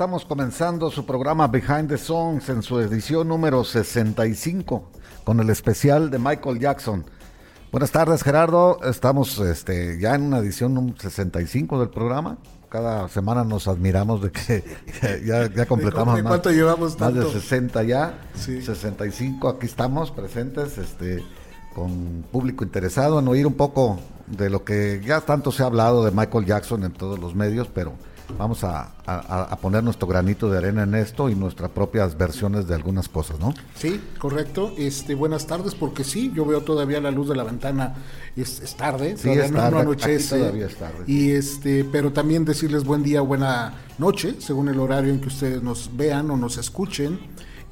estamos comenzando su programa Behind the Songs en su edición número 65 con el especial de Michael Jackson. Buenas tardes Gerardo, estamos este, ya en una edición 65 del programa. Cada semana nos admiramos de que ya, completamos más, llevamos más de 60 ya, 65, aquí estamos presentes este, con público interesado en oír un poco de lo que ya tanto se ha hablado de Michael Jackson en todos los medios, pero vamos a, poner nuestro granito de arena en esto y nuestras propias versiones de algunas cosas, ¿no? Sí, correcto. Este, buenas tardes, porque sí, yo veo todavía la luz de la ventana, es, tarde, sí, todavía no, anochece. todavía es tarde. Y este, pero también decirles buen día, buena noche, según el horario en que ustedes nos vean o nos escuchen.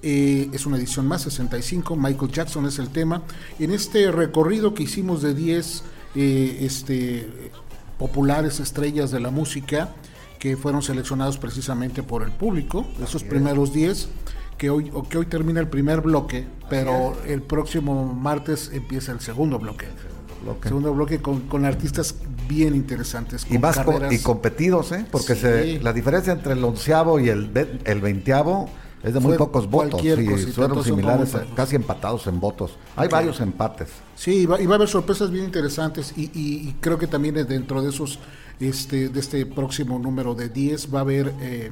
Eh, es una edición más, 65, Michael Jackson es el tema. En este recorrido que hicimos de 10 eh, este, populares estrellas de la música, que fueron seleccionados precisamente por el público, esos primeros 10, que hoy, que hoy termina el primer bloque, pero el próximo martes empieza el segundo bloque. El Segundo bloque con, con, artistas bien interesantes. y más y competidos, ¿eh? porque se, la diferencia entre el onceavo y el, el veinteavo es de muy pocos votos. Sí, fueron similares, casi empatados en votos. Hay varios empates. Sí, y va, a haber sorpresas bien interesantes y, y, creo que también dentro de esos este, de este próximo número de 10 va a haber eh,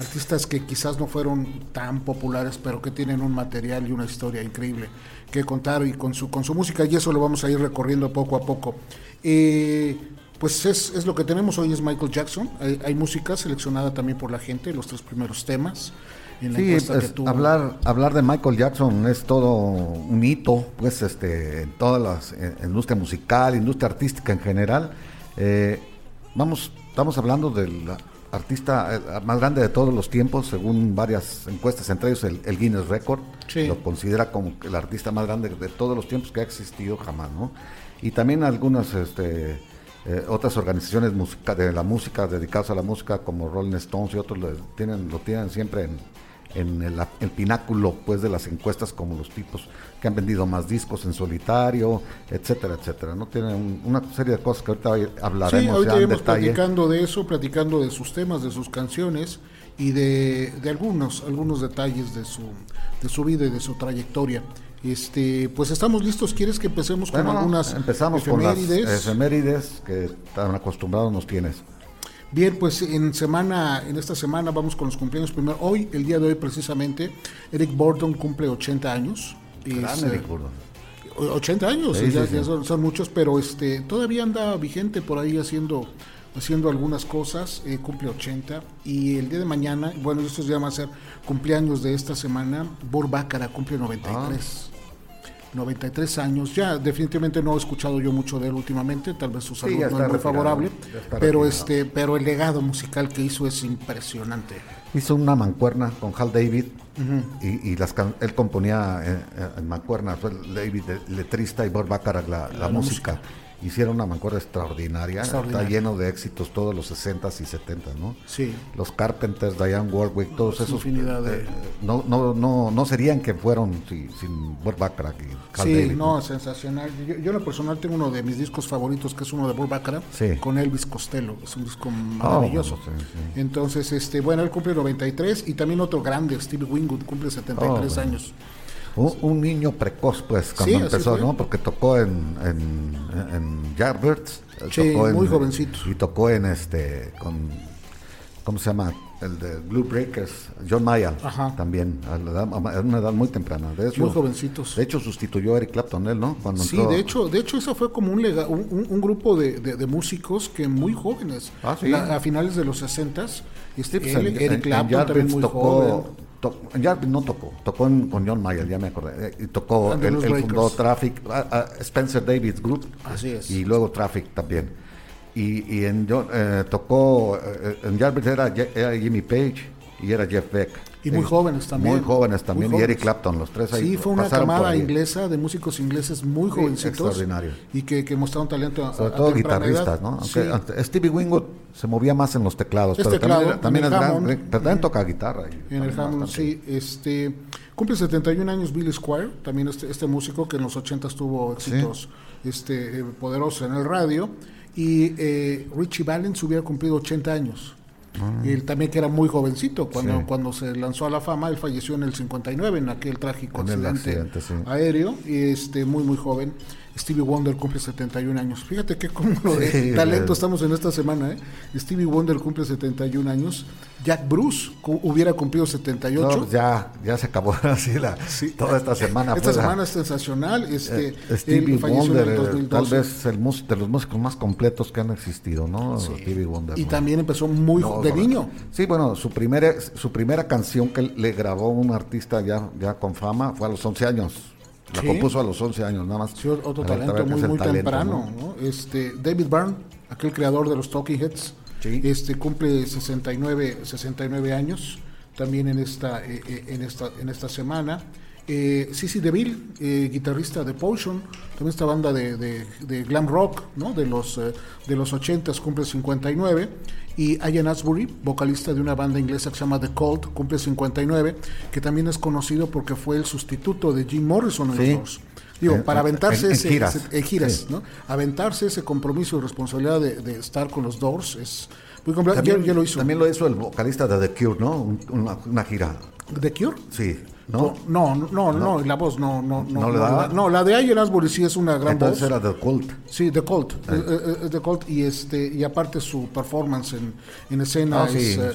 artistas que quizás no fueron tan populares, pero que tienen un material y una historia increíble que contar y con su, con su música, y eso lo vamos a ir recorriendo poco a poco. Eh, pues es, lo que tenemos hoy, es Michael Jackson. Hay, música seleccionada también por la gente, los tres primeros temas. En sí, hablar, hablar de Michael Jackson es todo un hito, pues, este, en toda la industria musical, industria artística en general. Eh, Vamos, estamos hablando del artista eh, más grande de todos los tiempos, según varias encuestas, entre ellos el, Guinness Record, lo considera como el artista más grande de todos los tiempos que ha existido jamás, ¿no? Y también algunas este, eh, otras organizaciones de la música, dedicadas a la música, como Rolling Stones y otros, lo tienen, lo tienen siempre en, en el, pináculo pues de las encuestas como los tipos que han vendido más discos en solitario, etcétera, etcétera. No tienen una serie de cosas que ahorita hablaremos sí, ahorita ya en platicando de eso, platicando de sus temas, de sus canciones y de, de, algunos algunos detalles de su de su vida y de su trayectoria. Este, pues estamos listos. ¿Quieres que empecemos con algunas empezamos efemérides? con las efemérides que tan acostumbrados nos tienes. Bien, pues en semana, en esta semana vamos con los cumpleaños primero. Hoy, el día de hoy precisamente, Eric Borden cumple 80 años. Gran Eric Borden. 80 años, ya, son, muchos, pero este todavía anda vigente por ahí haciendo haciendo algunas cosas, eh, cumple 80 y el día de mañana, bueno, estos ya van a ser cumpleaños de esta semana, Bor cumple 93. 93 años, ya definitivamente no he escuchado yo mucho de él últimamente, tal vez su salud no es muy favorable, pero este, pero el legado musical que hizo es impresionante. Hizo una mancuerna con Hal David y, las él componía en, mancuerna, fue David letrista y Bob Baccarat la, la, música hicieron una mancuerna extraordinaria. Está lleno de éxitos todos los 60s y 70s, ¿no? Sí. Los Carpenters, Diane Warwick, todos esos. Infinidad de... Eh, no, no, no, no serían que fueron sin Burt Bacharach y Cal Sí, no, sensacional. Yo, yo, en lo personal tengo uno de mis discos favoritos, que es uno de Burt Bacharach, con Elvis Costello. Es un disco maravilloso. Oh, Entonces, este, bueno, él cumple 93 y también otro grande, Steve Wingwood, cumple 73 años. Un, niño precoz, pues, cuando empezó, ¿no? Porque tocó en, en, en Yardbirds. Sí, muy jovencito. Y tocó en este, con, ¿cómo se llama? El de Blue Breakers, John Mayall, también, a, una edad muy temprana. De muy jovencitos. De hecho, sustituyó a Eric Clapton, él, ¿no? Cuando sí, de hecho, de hecho, eso fue como un, un, un, grupo de, de, músicos que muy jóvenes, ah, a finales de los 60 este, pues, Eric Clapton también muy tocó, joven ya no tocó, tocó con John Mayer, ya me acordé. Eh, y tocó, el, fundó Traffic, ah, ah, Spencer Davis Group. Así es. Y luego Traffic también. Y, y en eh, tocó, eh, en Yardbirds era, era Jimmy Page y era Jeff Beck. Y muy jóvenes también. Muy jóvenes también, y Eric Clapton, los tres ahí. Sí, fue una camada inglesa de músicos ingleses muy jovencitos. Extraordinario. Y que, que mostraron talento Sobre todo guitarristas, ¿no? Aunque, Stevie Winwood se movía más en los teclados, pero también, también, es gran, toca guitarra. en el Hammond, sí. Este, cumple 71 años Billy Squire, también este, este músico que en los 80 tuvo éxitos este, eh, poderosos en el radio. Y eh, Richie Valens hubiera cumplido 80 años. Él también que era muy jovencito cuando, cuando se lanzó a la fama, él falleció en el 59 en aquel trágico accidente, aéreo y este muy muy joven. Stevie Wonder cumple 71 años. Fíjate qué cúmulo de talento estamos en esta semana. ¿eh? Stevie Wonder cumple 71 años. Jack Bruce hubiera cumplido 78. No, ya, ya se acabó así la, toda esta semana. Esta semana es sensacional. Este, eh, Stevie Wonder, eh, tal vez el de los músicos más completos que han existido, ¿no? Stevie Wonder. Y también empezó muy de niño. Sí, bueno, su primera, su primera canción que le grabó un artista ya, ya con fama fue a los 11 años. La compuso a los 11 años, nada más. otro talento muy, muy temprano. Este, David Byrne, aquel creador de los Talking Heads, este, cumple 69, 69 años también en esta, eh, eh, en esta, en esta semana. Eh, Sissy DeVille, eh, guitarrista de Potion, también esta banda de, de, glam rock ¿no? de, los, de los 80 cumple 59 y Ian Asbury, vocalista de una banda inglesa que se llama The Cult, cumple 59, que también es conocido porque fue el sustituto de Jim Morrison en los Doors. Digo, para aventarse ese, giras, ¿no? Aventarse ese compromiso y responsabilidad de, estar con los Doors es muy complicado. También, lo hizo. También lo hizo el vocalista de The Cure, ¿no? Una, una gira. ¿The Cure? Sí. ¿No? No, no, no, la voz no, no, no. ¿No, no la de Ian Asbury sí es una gran Entonces era The Cult. Sí, The Cult. Eh, eh, eh, The Cult y este y aparte su performance en, en escena ah,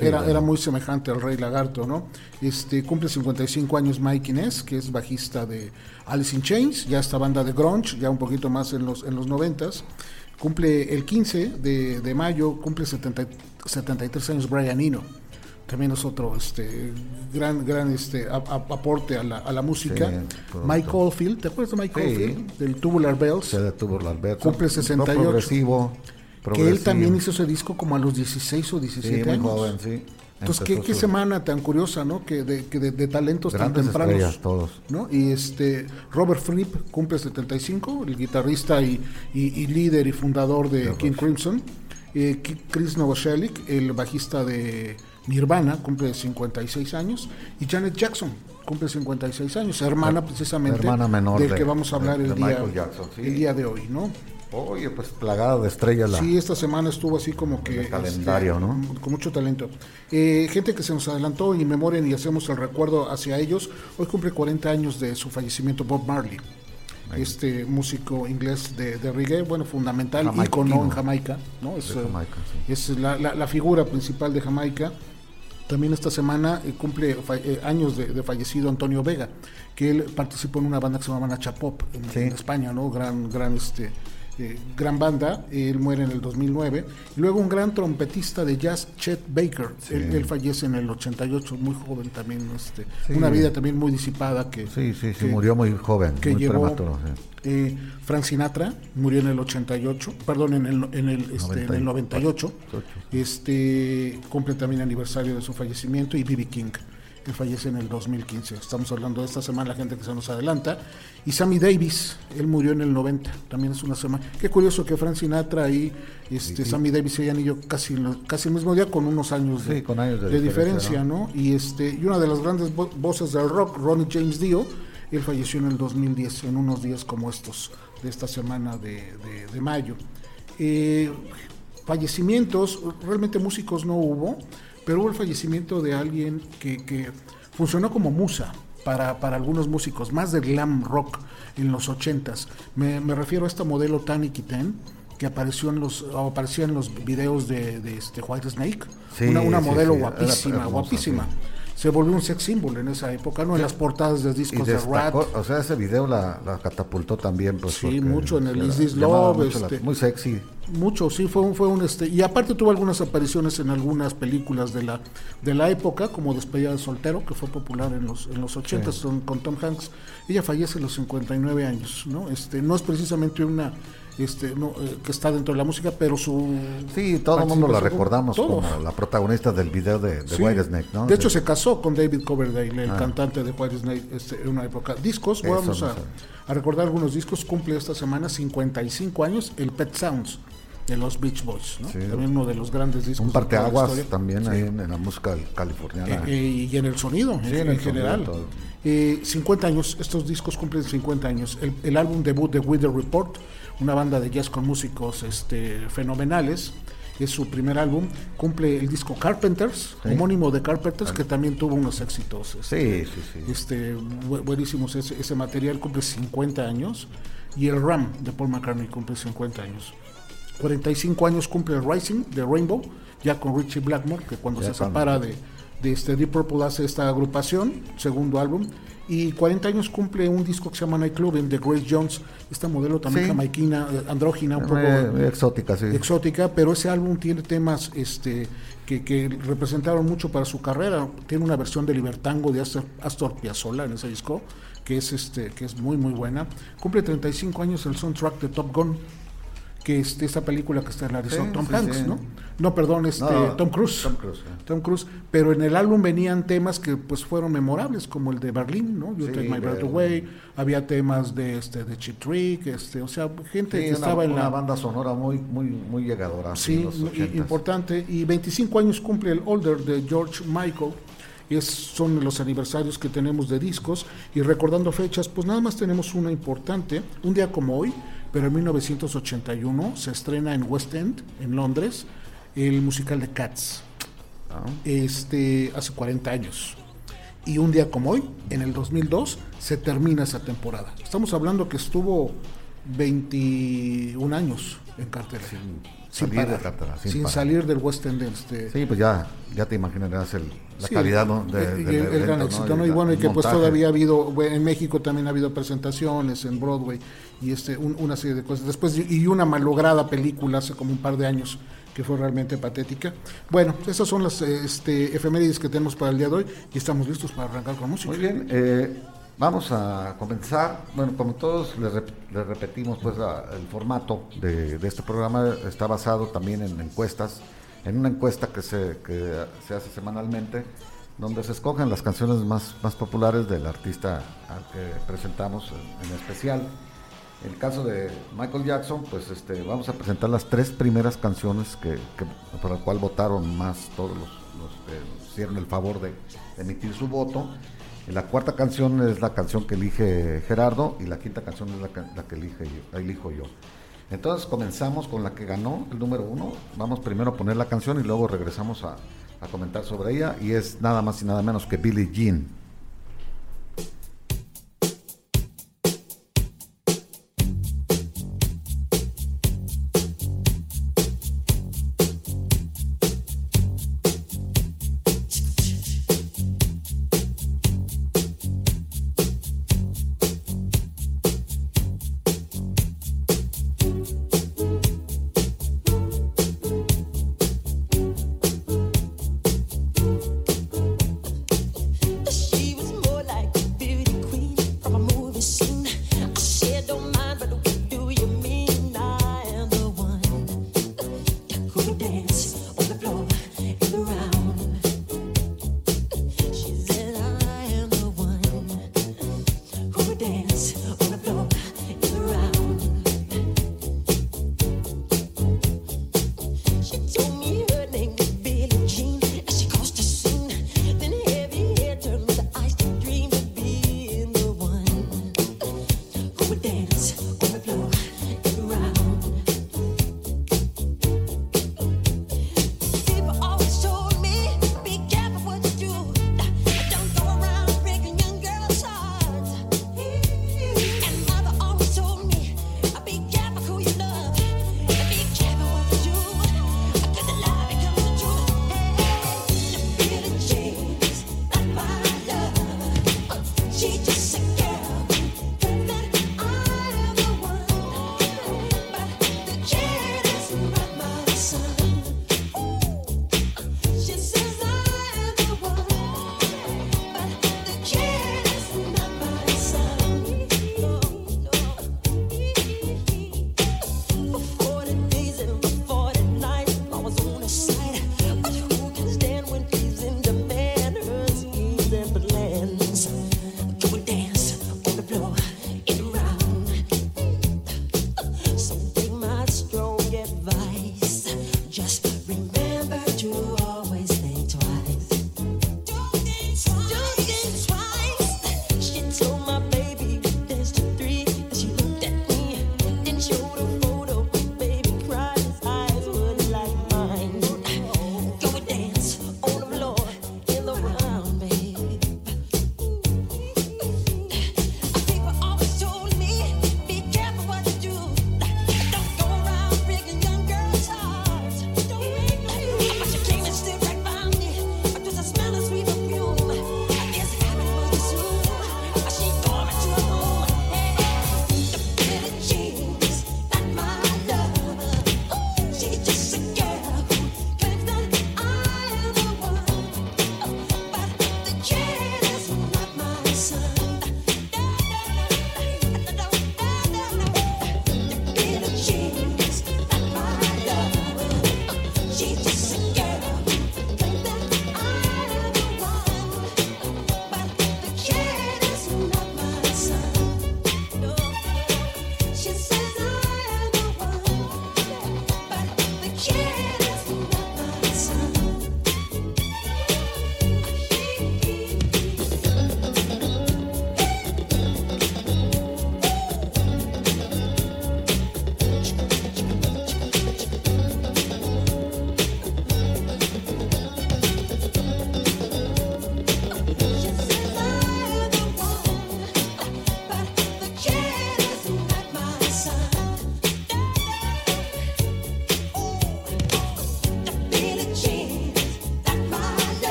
era, era muy semejante al Rey Lagarto, ¿no? Este cumple 55 años Mike Inez, que es bajista de Alice in Chains, ya esta banda de grunge, ya un poquito más en los en los 90 Cumple el 15 de, de mayo, cumple 70, 73 años Brian Eno también es otro este, gran, gran este, aporte a la, a la música. Mike Oldfield, ¿te acuerdas de Mike Oldfield? Del Tubular Bells. Sí, de Tubular Bells. Cumple 68. progresivo, Que él también hizo ese disco como a los 16 o 17 años. Joven, sí. Entonces, ¿qué, qué, semana tan curiosa, ¿no? Que de, que de, talentos tan tempranos. todos. ¿no? Y este, Robert Fripp cumple 75, el guitarrista y, y, líder y fundador de King Crimson. Eh, Chris Novoselic, el bajista de Nirvana cumple 56 años y Janet Jackson cumple 56 años, hermana precisamente hermana menor del que vamos a hablar el, día, el día de hoy, ¿no? Oye, pues plagada de estrellas la. Sí, esta semana estuvo así como que. El calendario, este, ¿no? Con mucho talento. Eh, gente que se nos adelantó y memoria y hacemos el recuerdo hacia ellos. Hoy cumple 40 años de su fallecimiento Bob Marley. Este músico inglés de, reggae, bueno, fundamental, ícono en Jamaica, ¿no? Es, es la, la, figura principal de Jamaica. También esta semana eh, cumple eh, años de, fallecido Antonio Vega, que él participó en una banda que se llama Nacha Pop en, España, ¿no? Gran, gran, este, eh, gran banda. Él muere en el 2009. Y luego un gran trompetista de jazz, Chet Baker. Él, fallece en el 88, muy joven también. Este, Una vida también muy disipada que. Sí, sí, murió muy joven, que muy prematuro. Eh, Frank Sinatra murió en el 88, perdón, en el, en el, este, en el 98. Este, cumple también aniversario de su fallecimiento y B.B. King que fallece en el 2015. Estamos hablando de esta semana, la gente que se nos adelanta. Y Sammy Davis, él murió en el 90, también es una semana. Qué curioso que Frank Sinatra y este, Sammy Davis se hayan ido casi, casi el mismo día con unos años de, de, diferencia, ¿no? Y, este, y una de las grandes voces del rock, Ronnie James Dio, él falleció en el 2010, en unos días como estos, de esta semana de, de mayo. Eh, fallecimientos, realmente músicos no hubo, pero hubo el fallecimiento de alguien que, funcionó como musa para, para, algunos músicos, más de glam rock en los ochentas. Me, me refiero a esta modelo Tani Kitten, que apareció en los apareció en los videos de, de este White Snake, una, una modelo guapísima, guapísima. Se volvió un sex symbol en esa época, ¿no? En las portadas de discos de Rat. O sea, ese video la, catapultó también. Pues, sí, mucho en el Is This Love. Este, muy sexy. Mucho, sí, fue un, fue un este. Y aparte tuvo algunas apariciones en algunas películas de la, de la época, como Despedida de Soltero, que fue popular en los, en los 80 con, Tom Hanks. Ella fallece a los 59 años, ¿no? Este, no es precisamente una este, no, eh, que está dentro de la música, pero su... Sí, todo el mundo la recordamos como la protagonista del video de, de White Snake, ¿no? De hecho, se casó con David Coverdale, el ah. cantante de White Snake, este, en una época. Discos, vamos a, a, recordar algunos discos, cumple esta semana 55 años, el Pet Sounds de los Beach Boys, ¿no? también uno de los grandes discos. Un parteaguas también ahí en, la música californiana. Eh, eh, y en el sonido, en, general. 50 años, estos discos cumplen 50 años. El, el álbum debut de Wither Report una banda de jazz con músicos este, fenomenales. Es su primer álbum. Cumple el disco Carpenters, homónimo de Carpenters, que también tuvo unos éxitos. Este, sí, sí, sí. Este, buenísimos. Ese, ese material cumple 50 años. Y el Ram de Paul McCartney cumple 50 años. 45 años cumple el Rising de Rainbow, ya con Richie Blackmore, que cuando se separa de, de este Deep Purple hace esta agrupación, segundo álbum y 40 años cumple un disco que se llama Nightclub de Grace Jones, esta modelo también jamaiquina, eh, andrógina, un poco exótica, sí. exótica, pero ese álbum tiene temas este que, representaron mucho para su carrera. Tiene una versión de Libertango de Astor, Astor Piazzolla en ese disco, que es este que es muy muy buena. Cumple 35 años el soundtrack de Top Gun que es esta película que está realizó Tom Hanks, ¿no? No, perdón, este Tom Cruise. Tom Cruise. Pero en el álbum venían temas que pues fueron memorables, como el de Berlín, ¿no? You Take My Breath Away. Había temas de este de Chip Trick, este, o sea, gente que estaba en la banda sonora muy muy muy llegadora. Sí, importante. Y 25 años cumple el Older de George Michael. Es, son los aniversarios que tenemos de discos y recordando fechas, pues nada más tenemos una importante, un día como hoy, pero en 1981 se estrena en West End, en Londres, el musical de Cats. Ah. Este, hace 40 años. Y un día como hoy, en el 2002, se termina esa temporada. Estamos hablando que estuvo 21 años en cartelera. Sin, salir, de sin, salir del West End. Este, sí, pues ya, ya te imaginarás el, la calidad de, el, gran éxito, ¿no? Y bueno, y que pues todavía ha habido, en México también ha habido presentaciones en Broadway y este una serie de cosas. Después, y una malograda película hace como un par de años que fue realmente patética. Bueno, esas son las este, efemérides que tenemos para el día de hoy y estamos listos para arrancar con música. Muy bien, eh, vamos a comenzar. Bueno, como todos les, repetimos, pues el formato de, de, este programa está basado también en encuestas en una encuesta que se, que se hace semanalmente, donde se escogen las canciones más, más populares del artista al que presentamos en, especial. En el caso de Michael Jackson, pues este, vamos a presentar las tres primeras canciones que, por las cual votaron más todos los, que hicieron el favor de, emitir su voto. La cuarta canción es la canción que elige Gerardo y la quinta canción es la, la que elige elijo yo. Entonces comenzamos con la que ganó el número uno. Vamos primero a poner la canción y luego regresamos a, comentar sobre ella. Y es nada más y nada menos que Billie Jean.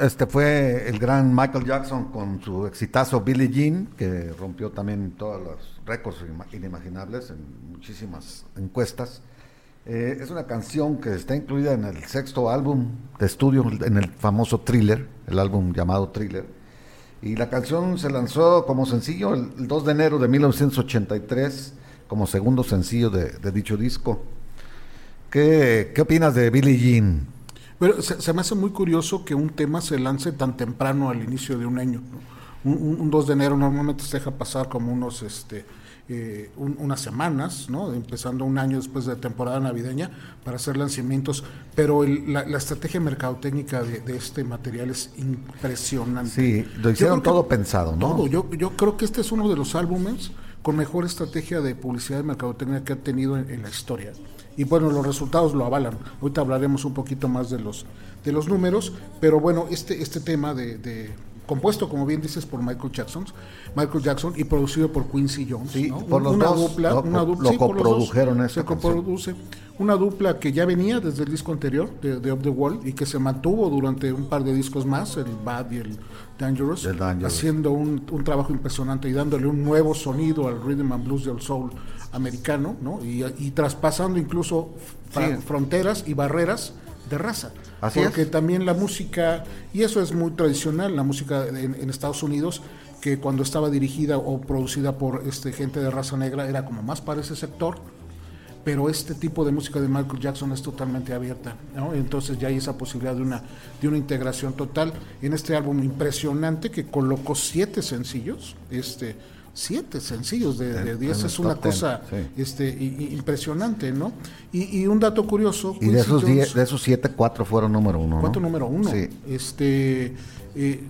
Este fue el gran Michael Jackson con su exitazo Billie Jean, que rompió también todos los récords inimaginables en muchísimas encuestas. Eh, es una canción que está incluida en el sexto álbum de estudio, en el famoso Thriller, el álbum llamado Thriller. Y la canción se lanzó como sencillo el, 2 de enero de 1983, como segundo sencillo de, dicho disco. ¿Qué, ¿Qué opinas de Billie Jean? Pero se, me hace muy curioso que un tema se lance tan temprano al inicio de un año. Un, 2 de enero normalmente se deja pasar como unos este, eh, unas semanas, ¿no? empezando un año después de temporada navideña para hacer lanzamientos, pero la, estrategia mercadotécnica de, de, este material es impresionante. Sí, lo hicieron todo pensado, ¿no? Todo, yo, yo creo que este es uno de los álbumes con mejor estrategia de publicidad y mercadotecnia que ha tenido en la historia y bueno, los resultados lo avalan. Ahorita hablaremos un poquito más de los, de los números, pero bueno, este, este tema de, compuesto, como bien dices, por Michael Jackson, Michael Jackson y producido por Quincy Jones. Sí, por los una dupla, una dupla, lo coprodujeron Se coproduce. Una dupla que ya venía desde el disco anterior, de, de Up the Wall, y que se mantuvo durante un par de discos más, el Bad y el Dangerous, haciendo un, un, trabajo impresionante y dándole un nuevo sonido al rhythm and blues del soul americano, ¿no? Y, traspasando incluso fronteras y barreras de raza. Así porque también la música, y eso es muy tradicional, la música en, Estados Unidos, que cuando estaba dirigida o producida por este, gente de raza negra era como más para ese sector, pero este tipo de música de Michael Jackson es totalmente abierta, ¿no? entonces ya hay esa posibilidad de una, de una integración total en este álbum impresionante que colocó siete sencillos, este, siete sencillos de 10 es una cosa este, impresionante, ¿no? Y, un dato curioso. Y de esos, de esos siete, cuatro fueron número uno. Cuatro número uno. Sí. Este, eh,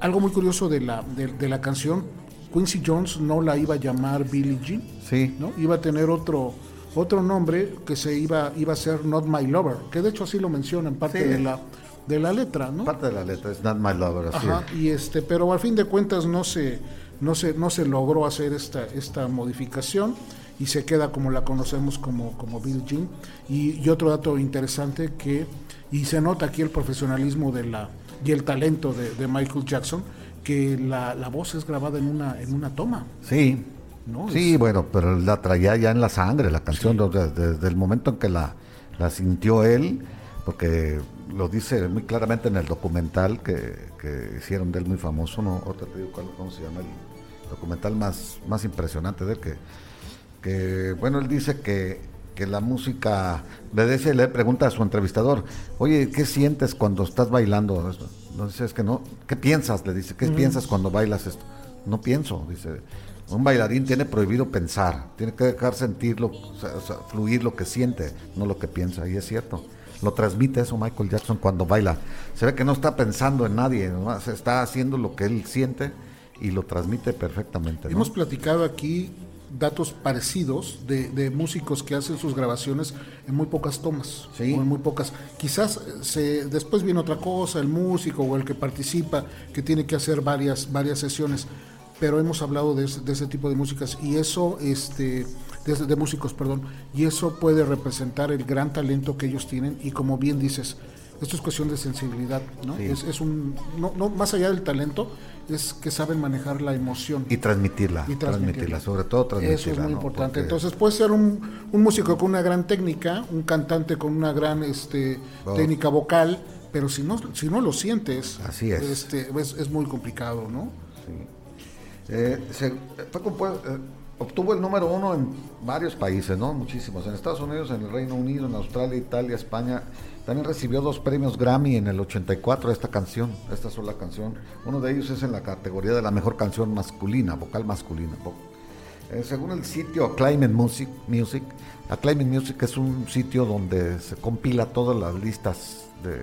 algo muy curioso de la, de, la canción, Quincy Jones no la iba a llamar Billie Jean, sí. ¿no? Iba a tener otro otro nombre que se iba iba a ser Not My Lover, que de hecho así lo menciona en parte de la de la letra, ¿no? Parte de la letra es Not My Lover, así Ajá, y este, pero al fin de cuentas no se no se, no se logró hacer esta, esta modificación y se queda como la conocemos como, como Bill Jean. Y, otro dato interesante que, y se nota aquí el profesionalismo de la, y el talento de, Michael Jackson, que la, voz es grabada en una, en una toma. Sí, ¿no? Sí, bueno, pero la traía ya en la sangre la canción, desde, el momento en que la, la sintió él, porque lo dice muy claramente en el documental que, hicieron de él muy famoso, ¿no? Otra te digo cómo se llama el documental más, más impresionante de él, que, que bueno, él dice que, que la música, le dice, le pregunta a su entrevistador, oye, ¿qué sientes cuando estás bailando? No dice, es que no, ¿qué piensas? Le dice, ¿qué piensas cuando bailas esto? No pienso, dice. Un bailarín tiene prohibido pensar, tiene que dejar sentirlo, fluir lo que siente, no lo que piensa, y es cierto. Lo transmite eso Michael Jackson cuando baila. Se ve que no está pensando en nadie, se está haciendo lo que él siente y lo transmite perfectamente. Hemos platicado aquí datos parecidos de, músicos que hacen sus grabaciones en muy pocas tomas, sí. en muy pocas. Quizás eh, se, después viene otra cosa, el músico o el que participa, que tiene que hacer varias, varias sesiones, pero hemos hablado de, ese tipo de músicas y eso, este, de, de, músicos, perdón, y eso puede representar el gran talento que ellos tienen y como bien dices, esto es cuestión de sensibilidad, ¿no? Es, un, no, no, más allá del talento, es que saben manejar la emoción. Y transmitirla, y transmitirla, sobre todo transmitirla. Eso es muy importante. Entonces puede ser un, un, músico con una gran técnica, un cantante con una gran este, técnica vocal, pero si no, si no lo sientes, Así es. Este, es, muy complicado, ¿no? Sí. Eh, se, eh, obtuvo el número uno en varios países, ¿no? Muchísimos. En Estados Unidos, en el Reino Unido, en Australia, Italia, España. También recibió dos premios Grammy en el 84 esta canción, esta sola canción. Uno de ellos es en la categoría de la mejor canción masculina, vocal masculina. Eh, según el sitio Acclaiming Music, Music, Acclaiming Music es un sitio donde se compila todas las listas de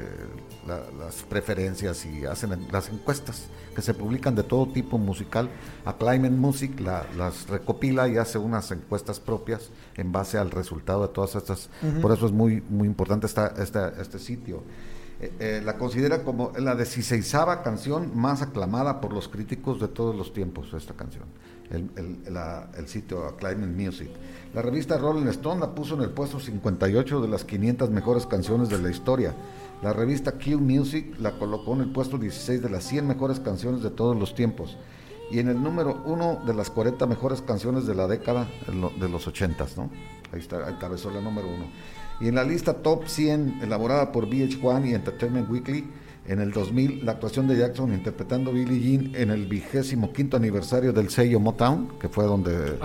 las preferencias y hacen las encuestas que se publican de todo tipo musical. A Climate Music las recopila y hace unas encuestas propias en base al resultado de todas estas. Por eso es muy, muy importante esta, este sitio. Eh, eh, la considera como la deciseisava canción más aclamada por los críticos de todos los tiempos, esta canción, el, el, el sitio Climate Music. La revista Rolling Stone la puso en el puesto 58 de las 500 mejores canciones de la historia La revista Q Music la colocó en el puesto 16 de las 100 mejores canciones de todos los tiempos y en el número 1 de las 40 mejores canciones de la década de los 80, ¿no? Ahí está, encabezó la número 1. Y en la lista Top 100 elaborada por VH1 y Entertainment Weekly, en el 2000, la actuación de Jackson interpretando Billie Jean en el vigésimo quinto aniversario del sello Motown, que fue donde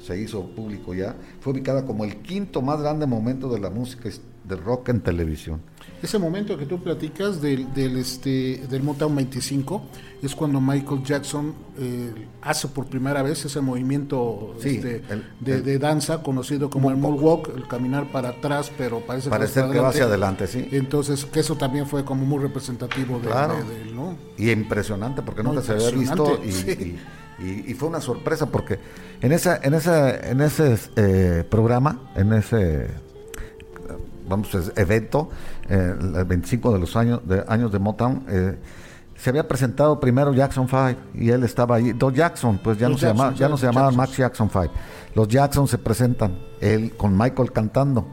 se hizo público ya, fue ubicada como el quinto más grande momento de la música de rock en televisión. Ese momento que tú platicas del, del, este, del Motown 25 es cuando Michael Jackson eh, hace por primera vez ese movimiento este, de, danza conocido como el moonwalk, el caminar para atrás, pero parece que, va hacia adelante, sí. Entonces, que eso también fue como muy representativo de, él, ¿no? Y impresionante porque nunca se había visto y, fue una sorpresa porque en esa en ese en ese eh, programa, en ese vamos evento eh, el 25 de los años de años de Motown eh, se había presentado primero Jackson 5 y él estaba ahí. Dos Jackson, pues ya no se llamaban, ya no se llamaban Max Jackson 5. Los Jackson se presentan, él con Michael cantando.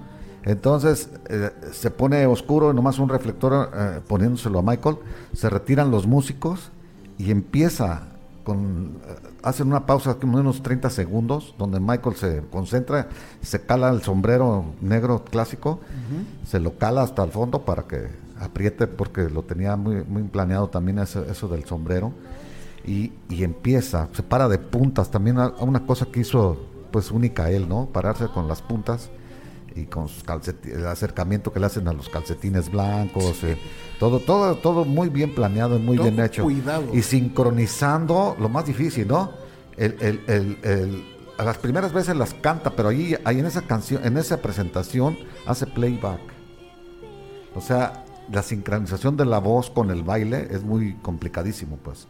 Entonces eh, se pone oscuro, nomás un reflector poniéndoselo a Michael. Se retiran los músicos y empieza con hacen una pausa de unos 30 segundos donde Michael se concentra, se cala el sombrero negro clásico, se lo cala hasta el fondo para que apriete porque lo tenía muy, muy planeado también eso, eso del sombrero. Y, y, empieza, se para de puntas, también a, una cosa que hizo pues única él, ¿no? Pararse con las puntas y con sus el acercamiento que le hacen a los calcetines blancos, eh, todo, todo, todo muy bien planeado y muy bien hecho. Y sincronizando lo más difícil, ¿no? El, el, el, a las primeras veces las canta, pero ahí, ahí en esa canción, en esa presentación hace playback. O sea, la sincronización de la voz con el baile es muy complicadísimo, pues.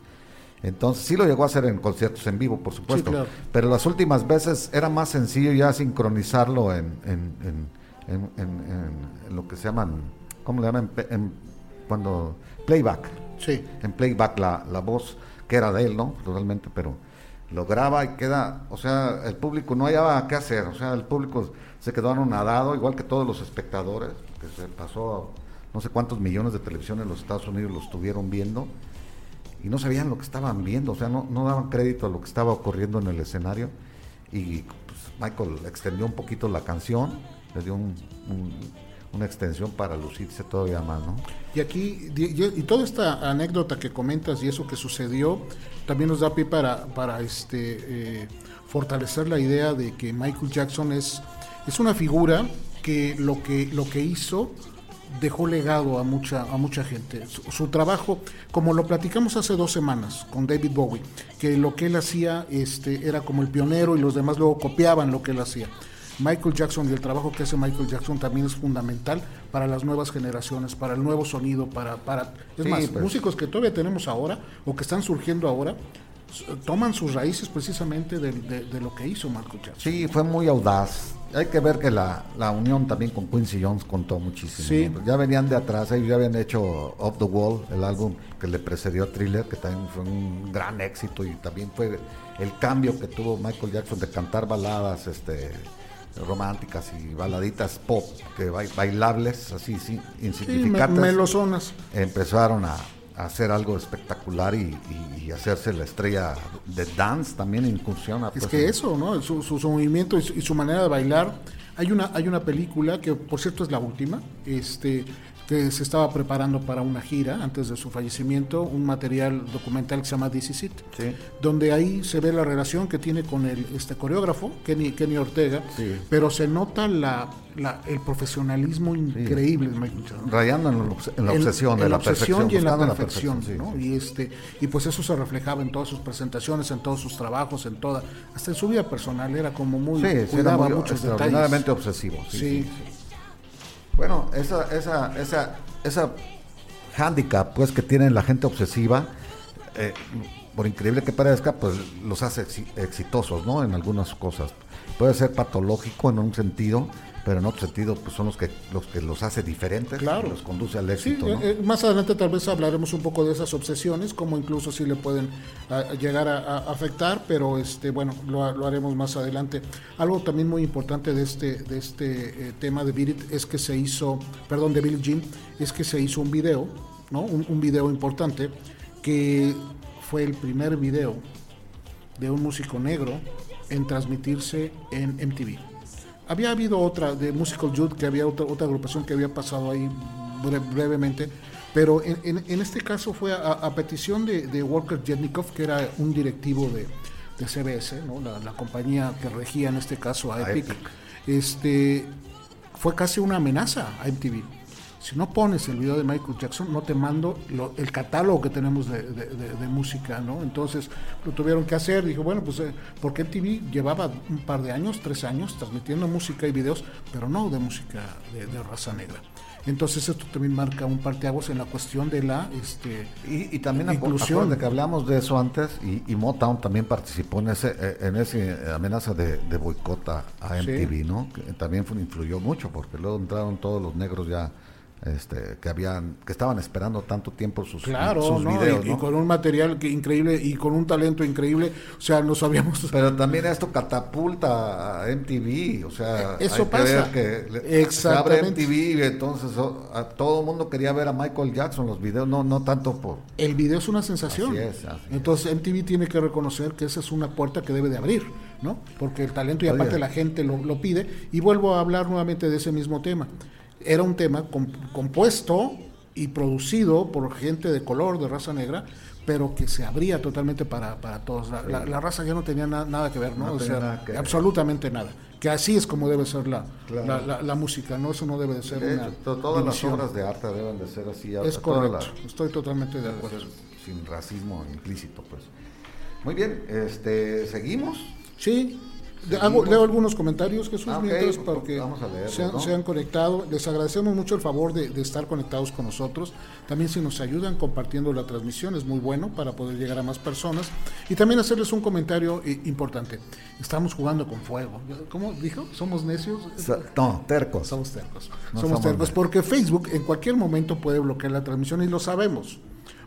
Entonces sí lo llegó a hacer en conciertos en vivo, por supuesto. Pero las últimas veces era más sencillo ya sincronizarlo en, en, en, en lo que se llaman, ¿cómo le llaman? cuando playback. Sí. En playback la, la voz que era de él, ¿no? Totalmente, pero lo graba y queda, o sea, el público no hallaba qué hacer, o sea, el público se quedó anonadado, igual que todos los espectadores, que se pasó no sé cuántos millones de televisión en los Estados Unidos lo estuvieron viendo y no sabían lo que estaban viendo, o sea, no, no daban crédito a lo que estaba ocurriendo en el escenario. Y pues, Michael extendió un poquito la canción, le dio una extensión para lucirse todavía más, ¿no? Y aquí, y, toda esta anécdota que comentas y eso que sucedió, también nos da pie para, para este, eh, fortalecer la idea de que Michael Jackson es, es una figura que lo que, lo que hizo dejó legado a mucha, a mucha gente. Su, trabajo, como lo platicamos hace dos semanas con David Bowie, que lo que él hacía este, era como el pionero y los demás luego copiaban lo que él hacía. Michael Jackson y el trabajo que hace Michael Jackson también es fundamental para las nuevas generaciones, para el nuevo sonido, para, para es más, pues. músicos que todavía tenemos ahora o que están surgiendo ahora, toman sus raíces precisamente de, de, lo que hizo Michael Jackson. Sí, fue muy audaz, hay que ver que la, la, unión también con Quincy Jones contó muchísimo. Sí. Ya venían de atrás, ellos ya habían hecho Off the Wall, el álbum que le precedió a Thriller, que también fue un gran éxito y también fue el cambio que tuvo Michael Jackson de cantar baladas este románticas y baladitas pop, que bailables, así, sí, insignificantes. Sí, melosonas. Empezaron a, hacer algo espectacular y, hacerse la estrella de dance también incursiona. Es pues, que eso, ¿no? Su, su, movimiento y su, manera de bailar. Hay una, hay una película que, por cierto, es la última, este, que se estaba preparando para una gira antes de su fallecimiento, un material documental que se llama This Is It, donde ahí se ve la relación que tiene con el este coreógrafo, Kenny, Kenny Ortega, pero se nota la, el profesionalismo increíble Michael Rayando en, la obsesión de la, perfección. Y en la perfección, y, este, y pues eso se reflejaba en todas sus presentaciones, en todos sus trabajos, en toda, hasta en su vida personal, era como muy, cuidaba muchos detalles. obsesivo. sí. Bueno, esa, esa, esa, esa handicap pues que tiene la gente obsesiva, eh, por increíble que parezca, pues los hace exitosos, ¿no? En algunas cosas. puede ser patológico en un sentido, pero en otro sentido pues son los que los que los hace diferentes claro. y los conduce al éxito. Sí, eh, más adelante tal vez hablaremos un poco de esas obsesiones, como incluso si le pueden llegar a, afectar, pero este bueno lo, haremos más adelante. Algo también muy importante de este de este eh, tema de Beat es que se hizo, perdón, de Billie Jean, es que se hizo un video, ¿no? Un, un video importante que fue el primer video de un músico negro en transmitirse en MTV. Había habido otra de Musical Youth, que había otra, otra agrupación que había pasado ahí brevemente, pero en, este caso fue a, petición de, Walker Jetnikov, que era un directivo de, CBS, la, compañía que regía en este caso a Epic. Este, fue casi una amenaza a MTV si no pones el video de Michael Jackson, no te mando el catálogo que tenemos de, música, ¿no? Entonces lo tuvieron que hacer. Dijo, bueno, pues eh, porque el TV llevaba un par de años, tres años, transmitiendo música y videos, pero no de música de, raza negra. Entonces esto también marca un parteaguas en la cuestión de la este, y, también inclusión de que hablamos de eso antes y, Motown también participó en ese eh, en ese amenaza de, boicota a MTV, ¿no? Que también influyó mucho porque luego entraron todos los negros ya este, que habían que estaban esperando tanto tiempo sus, claro, videos y, con un material que increíble y con un talento increíble o sea no sabíamos. Pero también esto catapulta a MTV o sea eso pasa. que, Exactamente. MTV y entonces a, todo el mundo quería ver a Michael Jackson los videos no no tanto por el video es una sensación. Entonces MTV tiene que reconocer que esa es una puerta que debe de abrir ¿no? porque el talento y aparte la gente lo, lo pide. Y vuelvo a hablar nuevamente de ese mismo tema era un tema compuesto y producido por gente de color, de raza negra, pero que se abría totalmente para, para todos. La, raza ya no tenía nada que ver, ¿no? o sea, absolutamente nada. Que así es como debe ser la, la, música, ¿no? Eso no debe de ser una. todas las obras de arte deben de ser así. Es correcto, estoy totalmente de acuerdo. Sin racismo implícito, pues. Muy bien, este, ¿seguimos? Sí, leo algunos comentarios, Jesús, ah, mientras para que se, han, conectado. Les agradecemos mucho el favor de, estar conectados con nosotros. También si nos ayudan compartiendo la transmisión es muy bueno para poder llegar a más personas. Y también hacerles un comentario eh, importante. Estamos jugando con fuego. ¿Cómo dijo? ¿Somos necios? no, tercos. Somos tercos. somos, tercos porque Facebook en cualquier momento puede bloquear la transmisión y lo sabemos.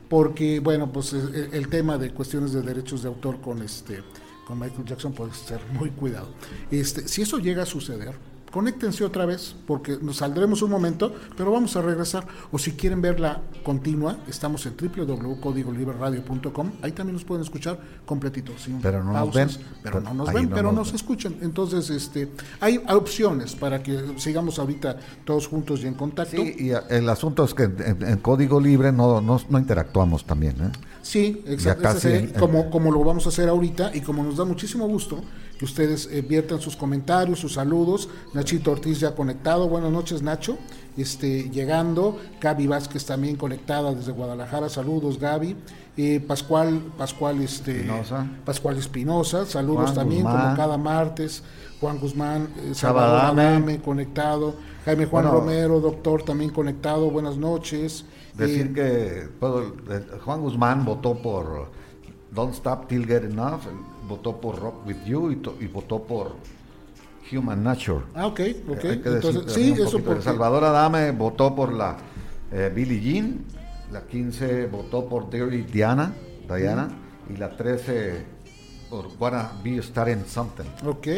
Porque, bueno, pues el, el tema de cuestiones de derechos de autor con este con Michael Jackson puede ser muy cuidado. Este, si eso llega a suceder, conéctense otra vez porque nos saldremos un momento, pero vamos a regresar. O si quieren verla continua, estamos en www.codigoliberradio.com. Ahí también nos pueden escuchar completito, sin pero no nos ven, pero no nos ven, pero nos, escuchan. Entonces, este, hay opciones para que sigamos ahorita todos juntos y en contacto. Sí, y el asunto es que en, código libre no, no, no interactuamos también. ¿eh? Sí, exacto. como, como lo vamos a hacer ahorita y como nos da muchísimo gusto que ustedes eh, viertan sus comentarios, sus saludos. Nachito Ortiz ya conectado. Buenas noches, Nacho. Este, llegando. Gaby Vázquez también conectada desde Guadalajara. Saludos, Gaby. Eh, Pascual, Pascual, este, Espinosa. Pascual Espinosa. Saludos también, como cada martes. Juan Guzmán, eh, Salvador conectado. Jaime Juan Romero, doctor, también conectado. Buenas noches. Decir que Juan Guzmán votó por Don't Stop Till Get Enough votó por Rock With You y, votó por Human Nature. Ah, ok, ok. Entonces, sí, eso porque... Salvador Adame votó por la eh, Billie Jean, la 15 votó por Dirty Diana, Diana, y la 13 por Wanna Be Starting Something. Ok,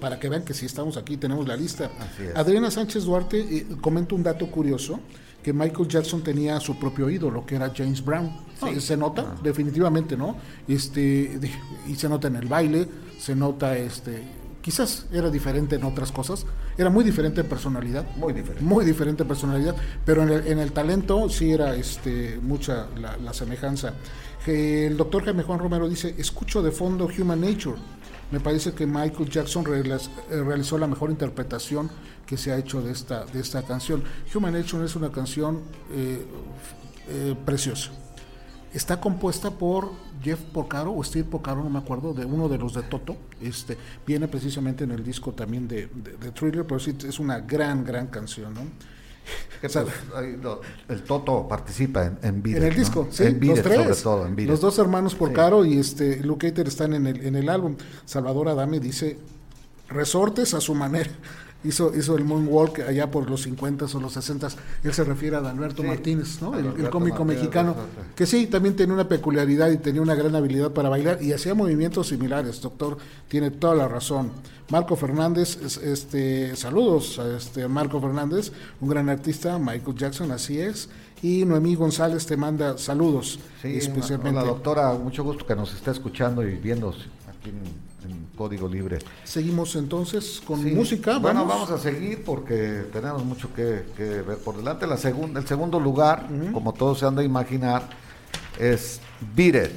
para que vean que si estamos aquí, tenemos la lista. Adriana Sánchez Duarte eh, comenta un dato curioso que Michael Jackson tenía su propio ídolo, que era James Brown. Se nota, ah. definitivamente, ¿no? Este, y se nota en el baile, se nota, este, quizás era diferente en otras cosas, era muy diferente en personalidad. Muy diferente. Muy diferente en personalidad, pero en el, talento sí era este, mucha la, semejanza. El doctor Jaime Juan Romero dice, escucho de fondo Human Nature. Me parece que Michael Jackson realizó la mejor interpretación que se ha hecho de esta, de esta canción. Human Nature es una canción eh, eh, preciosa. Está compuesta por Jeff Porcaro o Steve Porcaro, no me acuerdo, de uno de los de Toto. Este, viene precisamente en el disco también de, de, Thriller, pero sí es una gran, gran canción, ¿no? Pues, el Toto participa en, en En el disco, sí, los tres. los dos hermanos Porcaro y este Luke Hater están en el, en el álbum. Salvador Adame dice resortes a su manera hizo, hizo el moonwalk allá por los 50 o los 60. Él se refiere a Alberto Martínez, ¿no? El, cómico mexicano, que sí, también tenía una peculiaridad y tenía una gran habilidad para bailar y hacía movimientos similares. Doctor, tiene toda la razón. Marco Fernández, este, saludos a este Marco Fernández, un gran artista, Michael Jackson, así es. Y Noemí González te manda saludos. Sí, especialmente. Hola doctora, mucho gusto que nos esté escuchando y viendo aquí en Código Libre. Seguimos entonces con música. Bueno, vamos a seguir porque tenemos mucho que, ver por delante. La segunda, el segundo lugar, como todos se han de imaginar, es Beat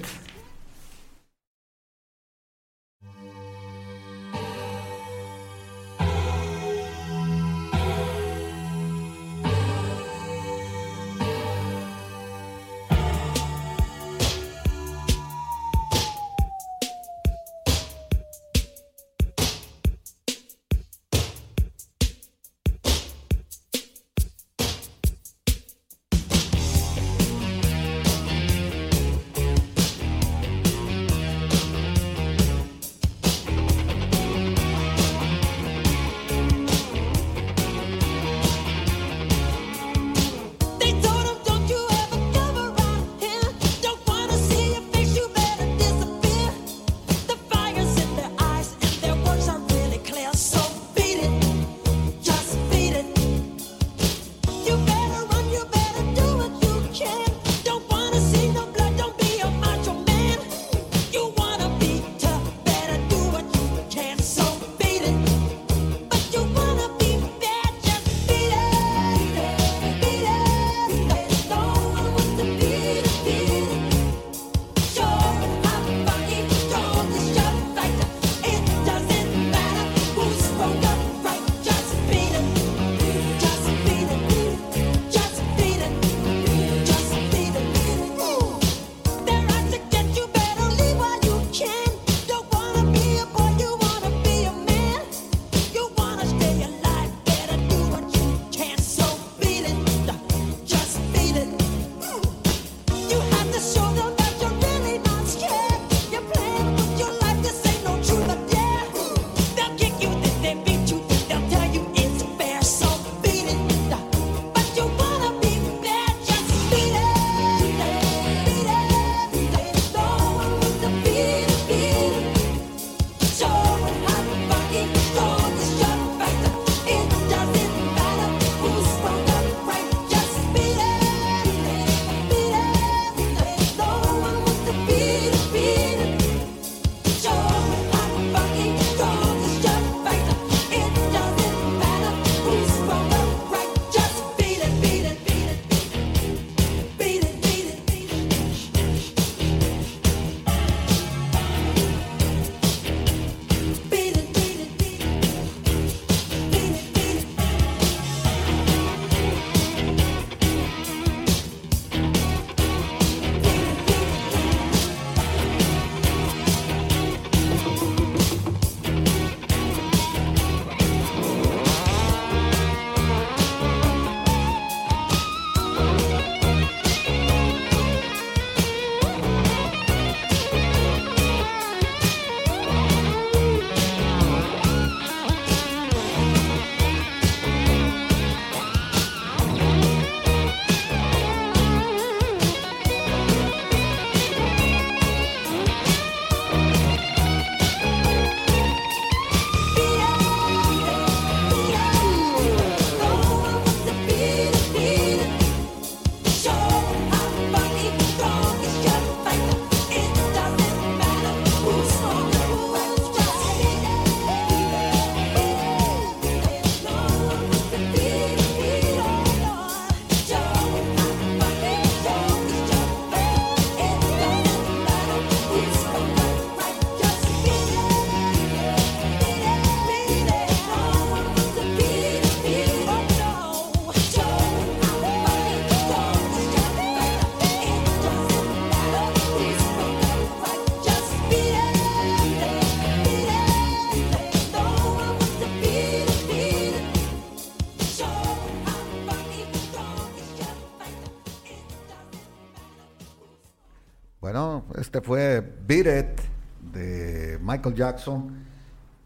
It. fue Beat It de Michael Jackson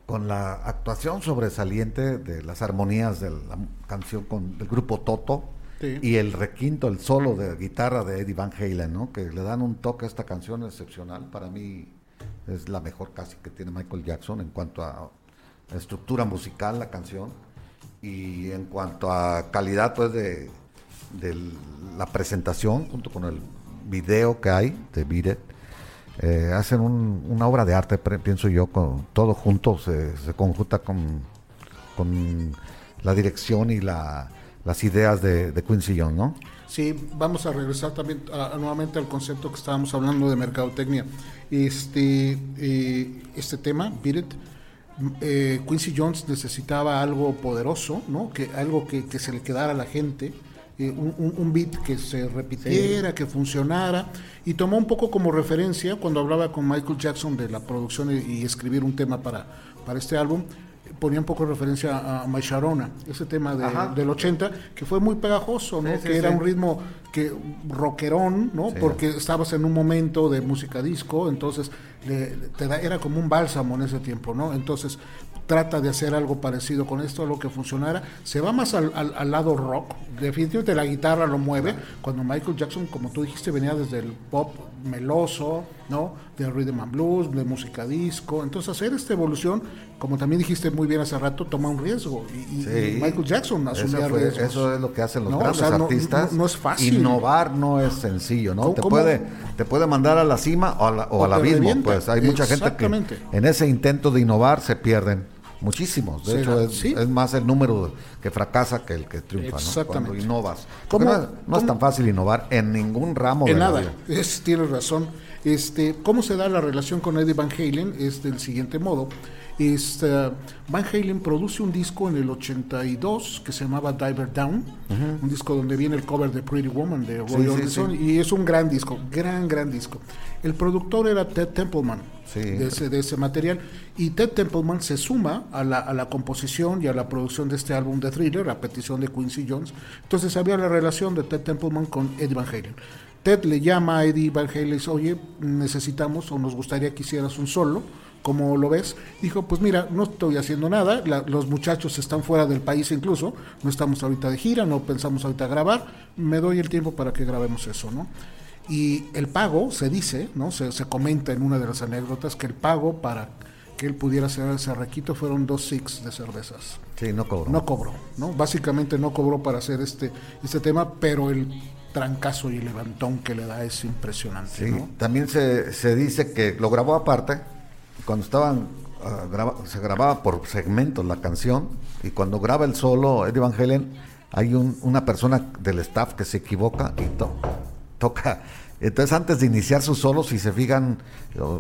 con la actuación sobresaliente de las armonías de la canción con el grupo Toto y el requinto, el solo de guitarra de Eddie Van Halen, ¿no? que le dan un toque a esta canción excepcional. Para mí es la mejor casi que tiene Michael Jackson en cuanto a estructura musical, la canción, y en cuanto a calidad pues de, la presentación, junto con el video que hay de Beat eh, hacen una obra de arte, pienso yo, con todo junto, se, conjunta con, con la dirección y la, las ideas de, Quincy Jones, ¿no? Sí, vamos a regresar también nuevamente al concepto que estábamos hablando de mercadotecnia. Este, este tema, Beat eh, Quincy Jones necesitaba algo poderoso, ¿no? que, algo que, se le quedara a la gente, eh, un, beat que se repitiera, que funcionara, y tomó un poco como referencia cuando hablaba con Michael Jackson de la producción y, escribir un tema para, para este álbum ponía un poco de referencia a My Sharona, ese tema del 80, que fue muy pegajoso, ¿no? que era un ritmo que rockerón, ¿no? Porque estabas en un momento de música disco, entonces te da, era como un bálsamo en ese tiempo, ¿no? Entonces trata de hacer algo parecido con esto, algo que funcionara. Se va más al, al, lado rock, definitivamente la guitarra lo mueve. Cuando Michael Jackson, como tú dijiste, venía desde el pop meloso, ¿no? De rhythm and blues, de música disco. Entonces hacer esta evolución, como también dijiste muy bien hace rato, toma un riesgo. Y, Michael Jackson asumía riesgos. Eso es lo que hacen los grandes artistas. No, es fácil. Innovar no es sencillo, ¿no? Te puede, te puede mandar a la cima o, a la, o, al abismo. Pues hay mucha gente que en ese intento de innovar se pierden Muchísimos. De hecho, es, más el número que fracasa que el que triunfa. Exactamente. Cuando innovas. no, es tan fácil innovar en ningún ramo en de nada. Es, tienes razón. Este, ¿Cómo se da la relación con Eddie Van Halen? Es del siguiente modo. Este, Van Halen produce un disco en el 82 que se llamaba Diver Down, un disco donde viene el cover de Pretty Woman de Roy Orbison y es un gran disco, gran, gran disco. El productor era Ted Templeman de, ese, de ese material y Ted Templeman se suma a la, a la composición y a la producción de este álbum de thriller a petición de Quincy Jones. Entonces había la relación de Ted Templeman con Eddie Van Halen. Ted le llama a Eddie Van Halen y dice, oye, necesitamos o nos gustaría que hicieras un solo como lo ves, dijo, pues mira, no estoy haciendo nada, los muchachos están fuera del país incluso, no estamos ahorita de gira, no pensamos ahorita grabar, me doy el tiempo para que grabemos eso, ¿no? Y el pago, se dice, ¿no? Se, comenta en una de las anécdotas que el pago para que él pudiera hacer ese requito fueron dos six de cervezas. Sí, no cobró. No cobró, ¿no? Básicamente no cobró para hacer este, este tema, pero el trancazo y el levantón que le da es impresionante. Sí, también se, se dice que lo grabó aparte, cuando estaban ah, se grababa por segmentos la canción y cuando graba el solo Eddie Van Halen hay una persona del staff que se equivoca y toca. Entonces antes de iniciar su solo si se fijan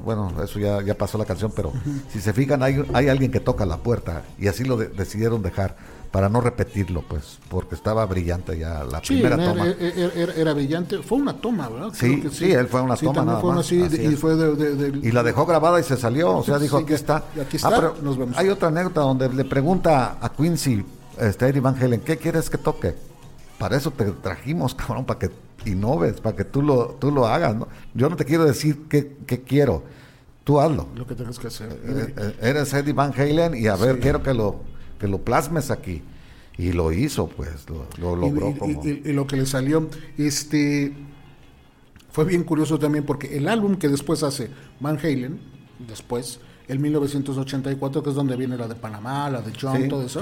bueno eso ya, ya pasó la canción pero si se fijan hay, hay alguien que toca la puerta y así lo decidieron dejar para no repetirlo, pues, porque estaba brillante ya la primera toma. Era, brillante, fue una toma, ¿verdad? Sí, sí, él fue una toma nada más. y, la dejó grabada y se salió, o sea, dijo, aquí está. Aquí está, ah, nos vemos. Hay otra anécdota donde le pregunta a Quincy, este, Eddie Van Halen, ¿qué quieres que toque? Para eso te trajimos, cabrón, para que innoves, para que tú lo, tú lo hagas, ¿no? Yo no te quiero decir qué, qué quiero, tú hazlo. Lo que tengas que hacer. Eh, eh, eres Eddie Van Halen y a ver, quiero que lo que lo plasmes aquí. Y lo hizo, pues, lo, logró. Y, como... y, lo que le salió, este, fue bien curioso también porque el álbum que después hace Van Halen, después, el 1984, que es donde viene la de Panamá, la de John, todo eso,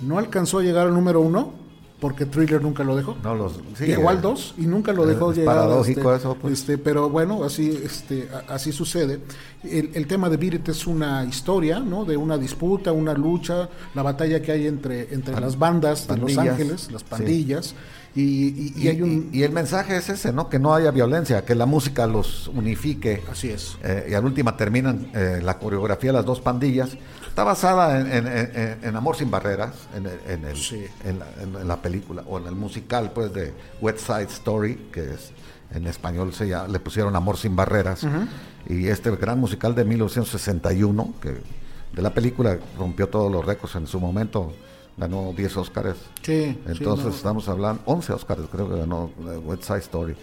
no alcanzó a llegar al número uno porque Thriller nunca lo dejó. No, los, Llegó al 2 y nunca lo dejó llegar. Paradójico este, eso. Pues. Este, pero bueno, así, este, así sucede. El, tema de Beat es una historia, ¿no? De una disputa, una lucha, la batalla que hay entre, entre las bandas de Los Ángeles, las pandillas. Y, y, hay un... y, el mensaje es ese, ¿no? Que no haya violencia, que la música los unifique. Así es. Eh, y al última terminan eh, la coreografía las dos pandillas Está basada en, Amor sin Barreras, en, en, la, película, o en el musical pues de West Side Story, que es en español se le pusieron Amor sin Barreras, y este gran musical de 1961, que de la película rompió todos los récords en su momento, ganó 10 Oscars. Sí, Entonces estamos hablando, 11 Oscars creo que ganó West Side Story.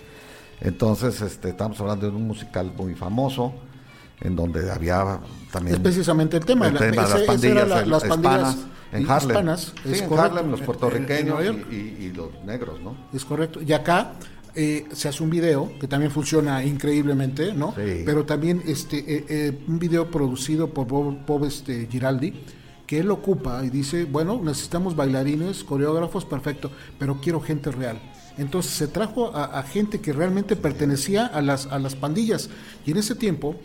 Entonces este, estamos hablando de un musical muy famoso en donde había también... Es precisamente el tema, el tema las pandillas, las pandillas en Harlem. sí, en Harlem, los puertorriqueños y, y, los negros, ¿no? Es correcto. Y acá eh, se hace un video que también funciona increíblemente, ¿no? Sí. Pero también este eh, eh, un video producido por Bob, Bob este, Giraldi que él ocupa y dice, bueno, necesitamos bailarines, coreógrafos, perfecto, pero quiero gente real. Entonces se trajo a, a, gente que realmente pertenecía a las, a las pandillas. Y en ese tiempo,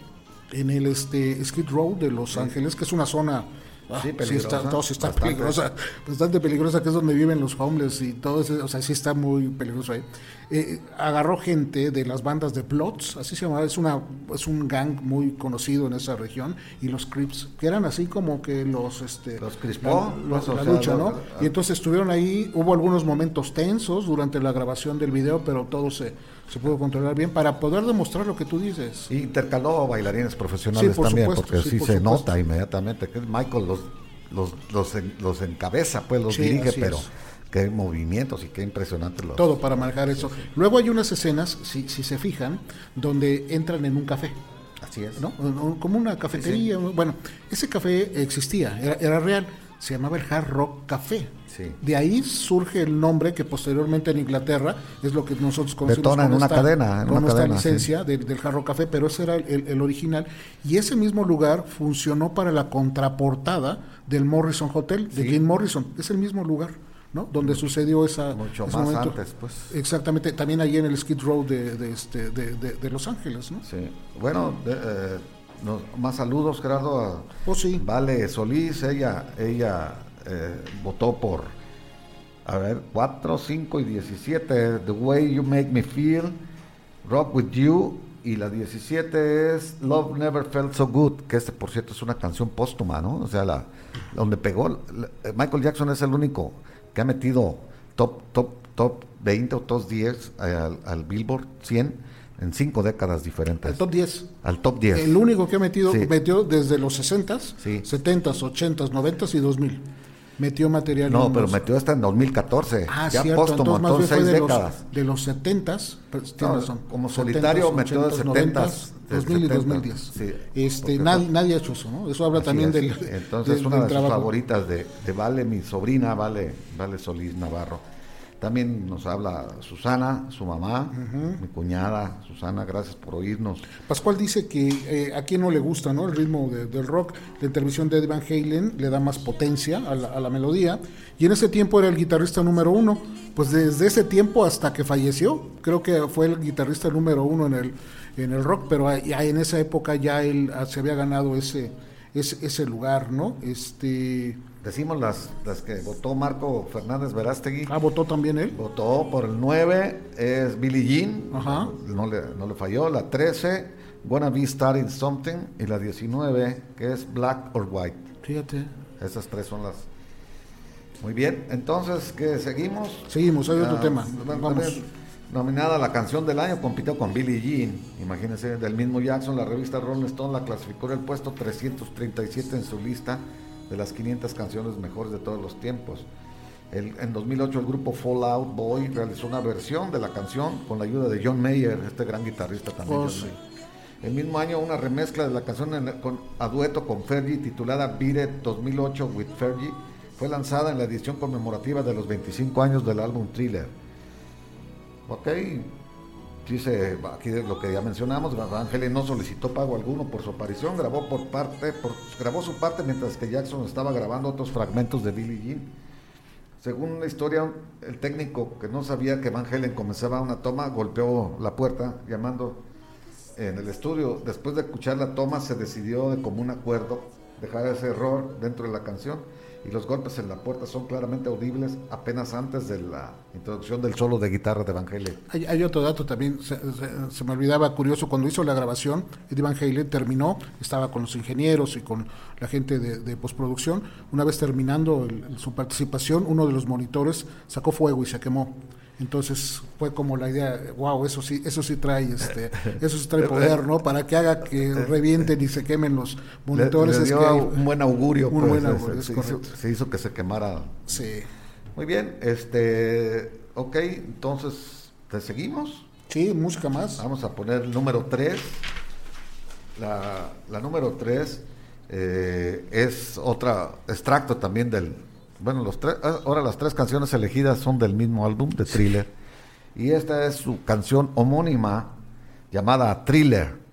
en el este, Skid Row de Los Ángeles, que es una zona Ah, sí, sí, está, todo sí está bastante. peligrosa, bastante peligrosa, que es donde viven los homeless y todo eso, o sea, sí está muy peligroso ahí. Eh, agarró gente de las bandas de Plots, así se llamaba, es, una, es un gang muy conocido en esa región, y los Crips, que eran así como que los... Este, los Crispó, la, la lucha, ¿no? y entonces estuvieron ahí, hubo algunos momentos tensos durante la grabación del video, pero todo se se pudo controlar bien para poder demostrar lo que tú dices. intercaló bailarines profesionales sí, por también, supuesto, porque sí, por se supuesto. nota inmediatamente que Michael los, los, los, los encabeza, pues los Sí, dirige, pero es. qué movimientos y qué impresionante los... Todo para manejar eso. Luego hay unas escenas, si, si se fijan, donde entran en un café. Así es. ¿no? Como una cafetería. Bueno, ese café existía, era, era real. Se llamaba el Hard Rock Café. Sí. De ahí surge el nombre que posteriormente en Inglaterra es lo que nosotros conocemos Detona en una esta, cadena, en con una esta cadena, licencia de- del Hard Rock Café, pero ese era el, el original. Y ese mismo lugar funcionó para la contraportada del Morrison Hotel, de Sí. Jim Morrison. Es el mismo lugar, ¿no? Donde sucedió esa... Mucho ese más momento. antes, pues. Exactamente, también ahí en el Skid Row de, de, este, de, de- Los Ángeles, ¿no? Sí. Bueno, eh, nos- más saludos, Gerardo. a Oh, sí. Vale Solís, ella, ella eh, votó por, a ver, 4, 5 y 17, The Way You Make Me Feel, Rock With You, y la 17 es Love Never Felt So Good, que este, por cierto, es una canción póstuma, ¿no? O sea, la, donde pegó, la- eh, Michael Jackson es el único que ha metido top, top, top 20 o top 10 al, al Billboard 100 en cinco décadas diferentes. El top 10. Al top 10. El único que ha metido, Sí. metió desde los 60s, Sí. 70s, 80s, 90s y 2000. Metió material. No, pero los- metió hasta en 2014. Ah, ya cierto. póstumo, entonces, entonces seis de los, décadas. de los 70s. pero tienes No, razón, como 70s, solitario metió de 80s, 70s, 90s, de 2000 y 70s, 2010. sí, este, nadie, nadie ha hecho eso, ¿no? Eso habla también es. del. Entonces, del- una del de sus favoritas de, de Vale, mi sobrina, Vale, Vale Solís Navarro. También nos habla Susana, su mamá, mi cuñada, Susana, gracias por oírnos. Pascual dice que eh, a quien no le gusta ¿no? el ritmo de- del rock, la intervención de Eddie Van Halen le da más potencia a la, a la melodía, y en ese tiempo era el guitarrista número uno, pues desde ese tiempo hasta que falleció, creo que fue el guitarrista número uno en el, en el rock, pero ya en esa época ya él ah, se había ganado ese, ese, ese lugar, ¿no? Este, Decimos las, las que votó Marco Fernández Verástegui. ah, votó también él. Votó por el 9, es Billie Jean, Ajá. no le, no le falló. La 13, Wanna Be Starting Something. Y la 19, que es Black or White. Fíjate. Esas tres son las. Muy bien, entonces, ¿qué seguimos? Seguimos, hay otro Ah, tema. bueno, Vamos. Nominada a la canción del año, compitió con Billie Jean. Imagínense, del mismo Jackson, la revista Rolling Stone la clasificó en el puesto 337 en su lista de las 500 canciones mejores de todos los tiempos. El- en 2008 el grupo Fallout Boy realizó una versión de la canción con la ayuda de John Mayer, este gran guitarrista también. Oh, sí. El mismo año una remezcla de la canción en- con- a dueto con Fergie titulada Beat It 2008 with Fergie fue lanzada en la edición conmemorativa de los 25 años del álbum Thriller. Ok, dice aquí lo que ya mencionamos, Van Halen no solicitó pago alguno por su aparición, grabó por parte, grabó su parte mientras que Jackson estaba grabando otros fragmentos de Billie Jean. Según la historia, el técnico que no sabía que Van Halen comenzaba una toma golpeó la puerta llamando en el estudio. Después de escuchar la toma se decidió de común acuerdo dejar ese error dentro de la canción y los golpes en la puerta son claramente audibles apenas antes de la introducción del solo de guitarra de Van Halen. Hay, hay otro dato también, se, me olvidaba, curioso, cuando hizo la grabación, Eddie Van Halen terminó, estaba con los ingenieros y con la gente de, postproducción, una vez terminando su participación, uno de los monitores sacó fuego y se quemó. Entonces fue como la idea, wow, eso sí, eso sí trae, este, eso sí trae poder, ¿no? Para que haga que revienten y se quemen los monitores. Le, le es dio que hay- un buen augurio. un pues, buen se- augurio, se, hizo, correcto. se hizo que se quemara. sí. Muy bien, este, ok, entonces, ¿te seguimos? Sí, música más. Vamos a poner el número 3. La, número 3 eh, es otra extracto también del... Bueno, los tres, ah, ahora las tres canciones elegidas son del mismo álbum, de Thriller. Y esta es su canción homónima llamada Thriller.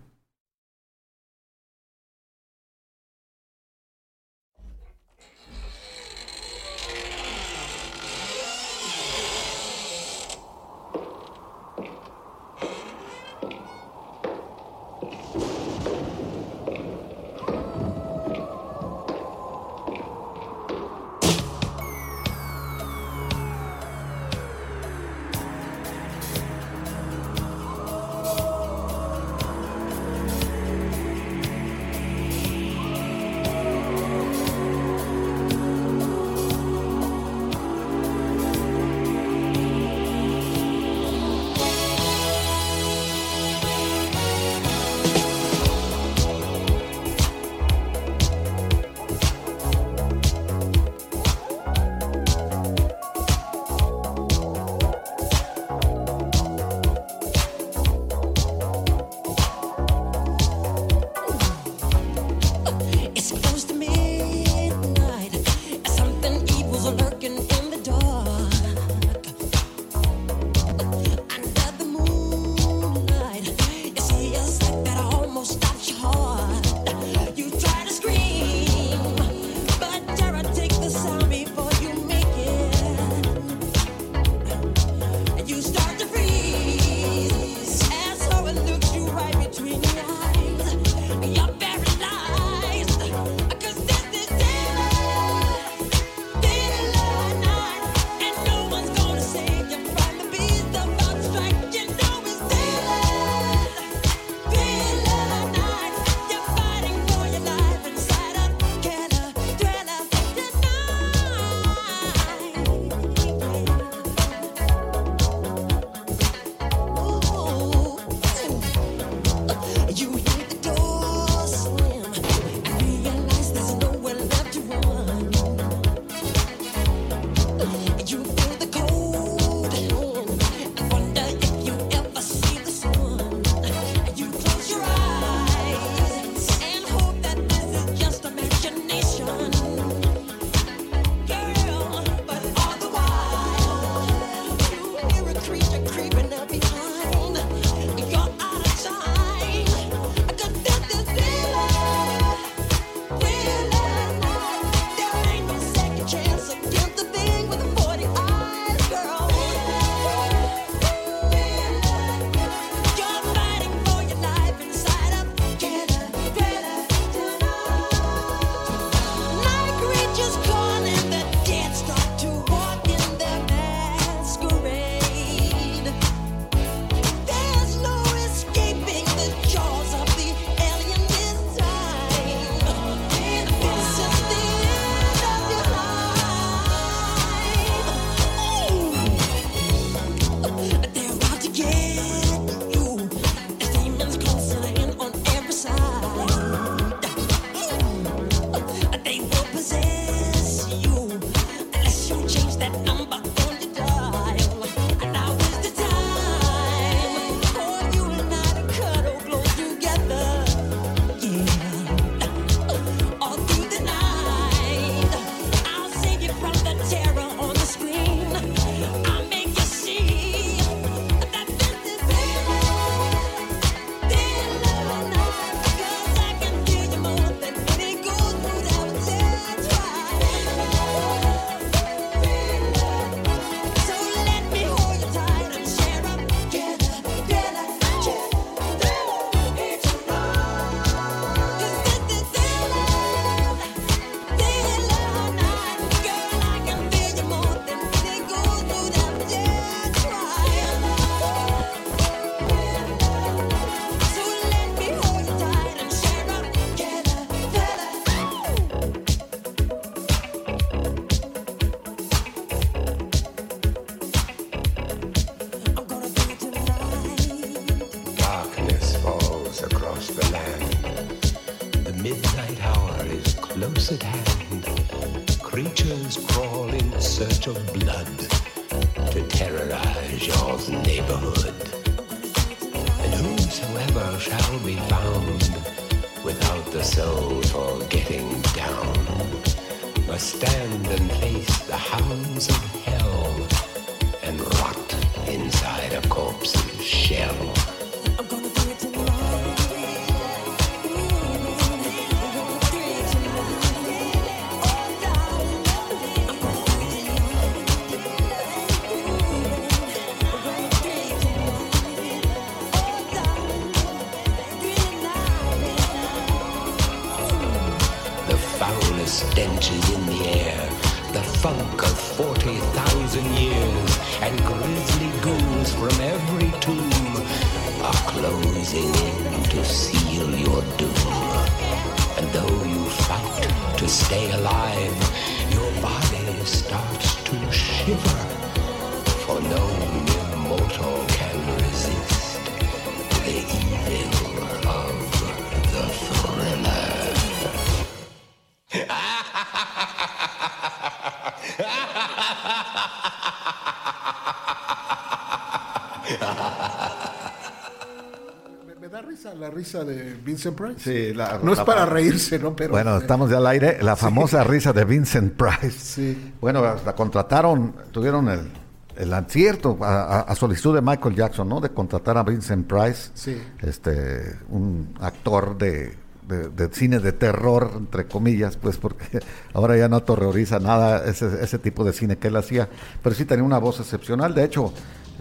Risa la risa de Vincent Price. Sí, la- no es para reírse, ¿no? Pero Bueno, eh, estamos ya al aire. La famosa risa de Vincent Price. Sí. Bueno, la contrataron, tuvieron el, el acierto a, a- a solicitud de Michael Jackson, ¿no? De contratar a Vincent Price, Sí. este, un actor de, de- de cine de terror, entre comillas, pues porque ahora ya no terroriza nada ese, ese tipo de cine que él hacía, pero sí tenía una voz excepcional. De hecho,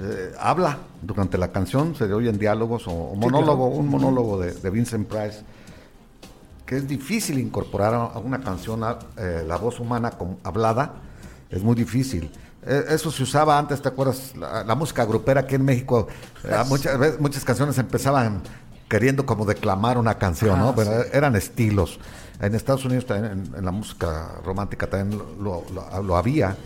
eh, habla durante la canción, se le oyen diálogos o, o monólogo, un monólogo de, de Vincent Price que es difícil incorporar a una canción a, eh, la voz humana con- hablada, es muy difícil. Eh, eso se usaba antes, ¿te acuerdas? La, la música grupera aquí en México, eh, muchas veces muchas canciones empezaban queriendo como declamar una canción, ¿no? Ah, Pero sí. eran estilos. En Estados Unidos también, en, en la música romántica también lo, lo- lo había,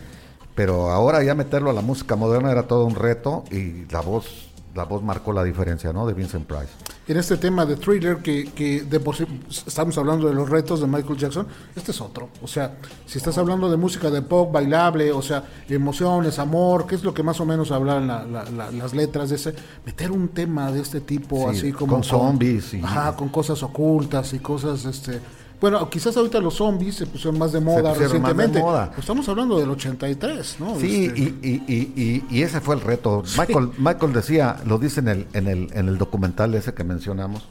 pero ahora ya meterlo a la música moderna era todo un reto y la voz, la voz marcó la diferencia, ¿no? De Vincent Price. en este tema de thriller que, que de por sí estamos hablando de los retos de Michael Jackson, este es otro. O sea, si estás hablando de música de pop bailable, o sea, emociones, amor, ¿qué es lo que más o menos hablan la- la- la- las letras de ese? Meter un tema de este tipo, Sí, así como con zombies y- ajá, con cosas ocultas y cosas, este. Bueno, quizás ahorita los zombies se pusieron más de moda de recientemente. moda. Pero estamos hablando del 83, ¿no? Sí, Este, y, y- y- y- y ese fue el reto. Michael, Michael decía, lo dice en el, en, el, en el documental ese que mencionamos,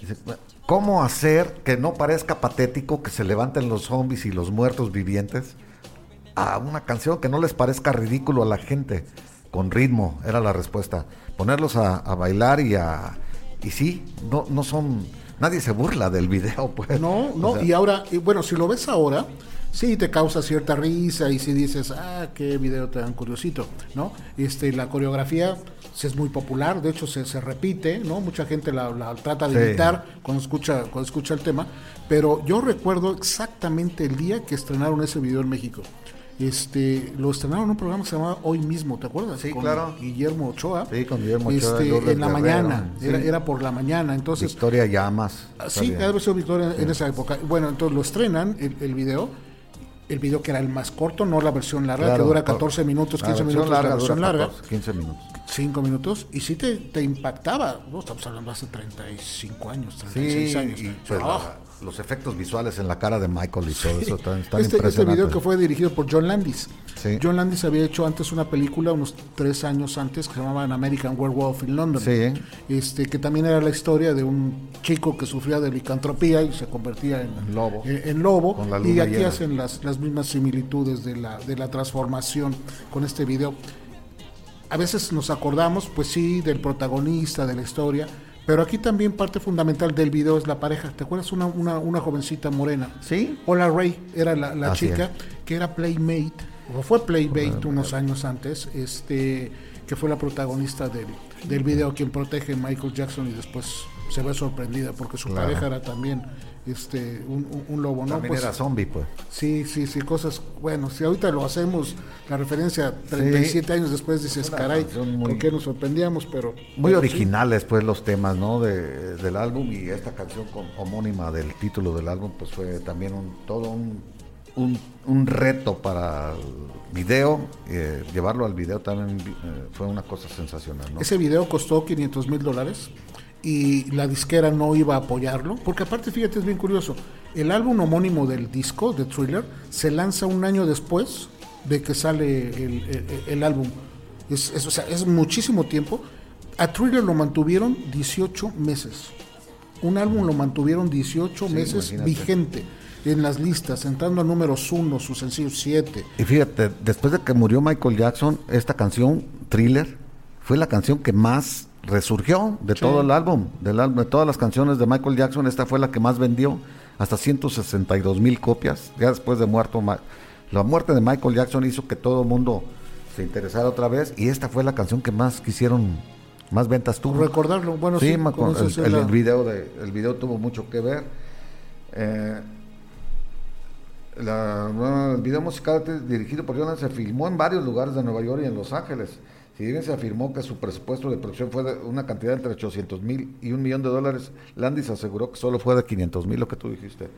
dice, ¿cómo hacer que no parezca patético que se levanten los zombies y los muertos vivientes a una canción que no les parezca ridículo a la gente? Con ritmo, era la respuesta. Ponerlos a, a bailar y a... Y sí, no, no son... Nadie se burla del video, pues. No, no, O sea, y ahora, y bueno, si lo ves ahora, sí te causa cierta risa y si dices, ah, qué video tan curiosito, ¿no? Este, la coreografía sí es muy popular, de hecho se, se repite, ¿no? Mucha gente la, la trata de Sí. imitar cuando escucha, cuando escucha el tema, pero yo recuerdo exactamente el día que estrenaron ese video en México. Este, lo estrenaron en un programa que se llamaba Hoy mismo, ¿te acuerdas? Sí, Con claro. Guillermo Ochoa. Sí, con Guillermo Ochoa, Este, en la Guerrero, mañana, era, sí. era por la mañana, entonces Victoria Llamas. Ah, Sí, salía. ha de haber sido Victoria en esa época. Bueno, entonces lo estrenan, el, el video. El video que era el más corto, no la versión larga, Claro, que dura por- 14 minutos, la 15 versión minutos, la larga versión dura larga, 14, 15 minutos. 5 minutos, y sí te, te impactaba. No, estamos hablando hace 35 años, 36 Sí, años. y pues, Ah, la- los efectos visuales en la cara de Michael y todo eso están, están este, este impresionantes. video que fue dirigido por John Landis. Sí. John Landis había hecho antes una película, unos tres años antes, que se llamaba An American Werewolf in London. Sí. Este, que también era la historia de un chico que sufría de licantropía y se convertía en, lobo. en- en lobo. Y aquí llena. hacen las, las mismas similitudes de la, de la transformación con este video. A veces nos acordamos, pues sí, del protagonista, de la historia, pero aquí también parte fundamental del video es la pareja. ¿Te acuerdas una, una, una jovencita morena? Sí. Hola Ray era la, la chica es. que era Playmate, o fue Playmate unos años antes, este que fue la protagonista del, del video quien protege a Michael Jackson y después se ve sorprendida porque su Claro. pareja era también este un, lobo, ¿no? También Pues, era zombie, pues. Sí, sí, sí, cosas, bueno, si ahorita lo hacemos, la referencia 37 años después dices, Una caray, muy- ¿por qué nos sorprendíamos? Pero Muy pero sí. originales, pues, los temas, ¿no? De, del álbum y esta canción con, homónima del título del álbum, pues fue también un todo un, un, un reto para el video. eh, llevarlo al video también eh, fue una cosa sensacional, ¿no? Ese video costó 500 mil dólares y la disquera no iba a apoyarlo, porque aparte fíjate es bien curioso, el álbum homónimo del disco, de Thriller, se lanza un año después de que sale el, álbum. Es, o sea, es muchísimo tiempo. A Thriller lo mantuvieron 18 meses. Un álbum lo mantuvieron 18 meses vigente en las listas, entrando a números 1, su sencillo 7. Y fíjate, después de que murió Michael Jackson, esta canción, Thriller, fue la canción que más resurgió de todo el álbum, del álbum, de todas las canciones de Michael Jackson, esta fue la que más vendió, hasta 162 mil copias, ya después de muerto. La muerte de Michael Jackson hizo que todo el mundo se interesara otra vez y esta fue la canción que más quisieron, más ventas tuvo. Recordarlo, bueno, sí, el, video de, el video tuvo mucho que ver. Eh, el video musical dirigido por Jonas se filmó en varios lugares de Nueva York y en Los Ángeles. Si bien se afirmó que su presupuesto de producción fue de una cantidad entre 800 mil y un millón de dólares, Landis aseguró que solo fue de 500 mil, lo que tú dijiste.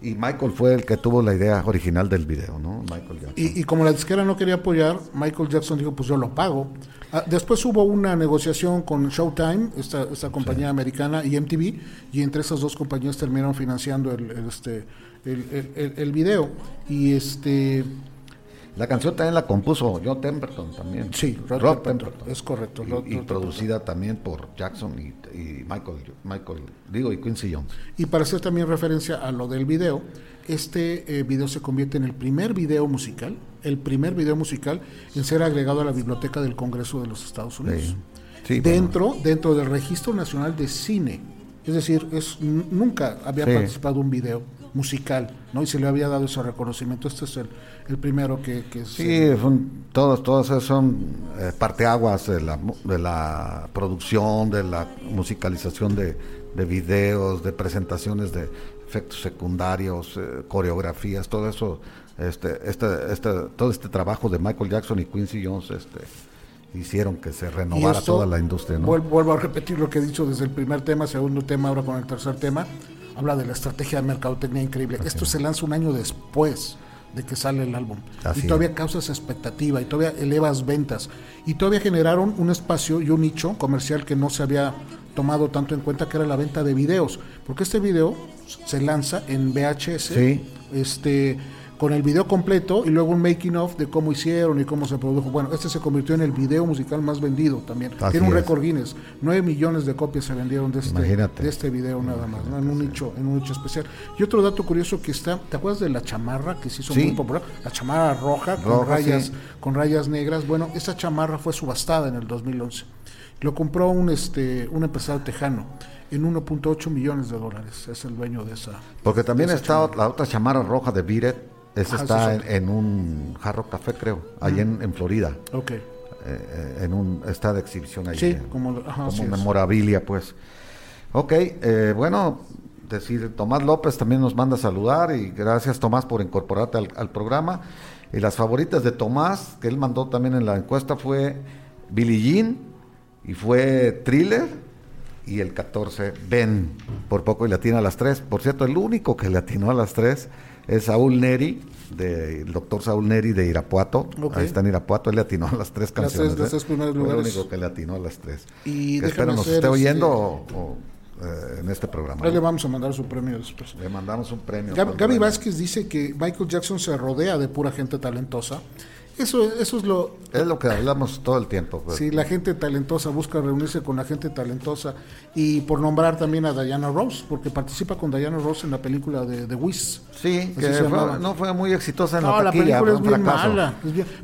Y Michael fue el que tuvo la idea original del video, ¿no? Michael Jackson. Y, como la disquera no quería apoyar, Michael Jackson dijo, pues yo lo pago. Ah, después hubo una negociación con Showtime, esta, esta compañía americana, y MTV, y entre esas dos compañías terminaron financiando el, este, el, el video. Y este la canción también la compuso John Temperton también. Sí, Rob, Temperton. Es correcto. Y, producida también por Jackson y, Michael, Michael, digo, y Quincy Jones. Y para hacer también referencia a lo del video, este eh, video se convierte en el primer video musical, el primer video musical en ser agregado a la biblioteca del Congreso de los Estados Unidos. Sí. dentro, dentro del Registro Nacional de Cine. Es decir, es, nunca había participado un video musical, ¿no? Y se le había dado ese reconocimiento. Este es el, el primero que... que sí, son, todos, todos son eh, parteaguas de la, de la producción, de la musicalización de, de videos, de presentaciones de efectos secundarios, eh, coreografías, todo eso, este, este, este, todo este trabajo de Michael Jackson y Quincy Jones, este, hicieron que se renovara toda la industria. ¿no? Vuelvo, a repetir lo que he dicho desde el primer tema, segundo tema, ahora con el tercer tema. Habla de la estrategia de mercadotecnia increíble. Esto se lanza un año después de que sale el álbum. y todavía causas expectativa y todavía elevas ventas. Y todavía generaron un espacio y un nicho comercial que no se había tomado tanto en cuenta que era la venta de videos. Porque este video se lanza en VHS. Este con el video completo y luego un making of de cómo hicieron y cómo se produjo. Bueno, este se convirtió en el video musical más vendido también. Tiene un récord Guinness. 9 millones de copias se vendieron de este, de este video nada más, en un nicho, en un nicho especial. Y otro dato curioso que está, ¿te acuerdas de la chamarra que se hizo muy popular? La chamarra roja con rayas, con rayas negras. Bueno, esa chamarra fue subastada en el 2011. Lo compró un este un empresario tejano en 1.8 millones de dólares. Es el dueño de esa. Porque también está la otra chamarra roja de Biret ese está en, un Jarro Café, creo, ahí en, Florida. Ok. Eh, en un, está de exhibición ahí. Sí, como, memorabilia, pues. Ok, eh, bueno, decir, Tomás López también nos manda a saludar y gracias Tomás por incorporarte al, programa. Y las favoritas de Tomás, que él mandó también en la encuesta, fue Billie Jean y fue Thriller y el 14 Ben. Por poco y le atina a las tres. Por cierto, el único que le atinó a las tres es Saúl Neri, del doctor Saúl Neri de Irapuato. Ahí está en Irapuato, él le atinó a las tres canciones. Las tres, primeros lugares. el único que le atinó a las tres. Y espero nos esté oyendo este, eh, en este programa. le vamos a mandar su premio después. Le mandamos un premio. Gaby Vázquez dice que Michael Jackson se rodea de pura gente talentosa eso, eso es lo... Es lo que hablamos todo el tiempo. Pues. Sí, la gente talentosa busca reunirse con la gente talentosa y por nombrar también a Diana Ross, porque participa con Diana Ross en la película de The Wiz. Sí, que no fue muy exitosa en no, la, película es bien mala,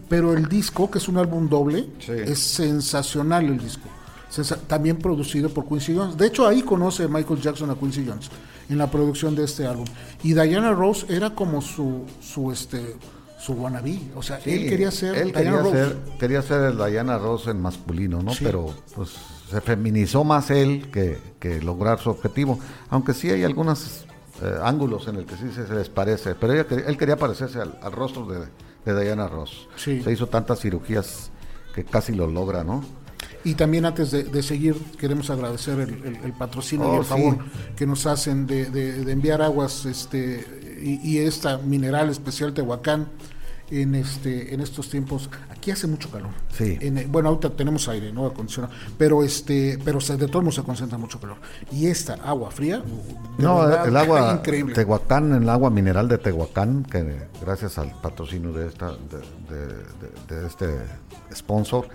pero el disco, que es un álbum doble, es sensacional el disco. también producido por Quincy Jones. De hecho, ahí conoce Michael Jackson a Quincy Jones en la producción de este álbum. Y Diana Ross era como su, su este su wannabe. O sea, él quería ser él quería Ser, quería ser el Diana Ross en masculino, ¿no? Pero pues se feminizó más él que, que lograr su objetivo. Aunque sí hay algunos eh, ángulos en el que sí se, les parece. Pero él quería parecerse al, rostro de, de, Diana Ross. Se hizo tantas cirugías que casi lo logra, ¿no? Y también antes de, seguir, queremos agradecer el, patrocinio y oh, el favor que nos hacen de, de, enviar aguas este y, esta mineral especial Tehuacán en este en estos tiempos. Aquí hace mucho calor. Sí. En- bueno, ahorita tenemos aire, no acondicionado, pero este, pero se- de todos modos se concentra mucho calor. Y esta agua fría, de No, verdad, el agua increíble. Tehuacán, el agua mineral de Tehuacán, que gracias al patrocinio de esta de, de- de- de este sponsor,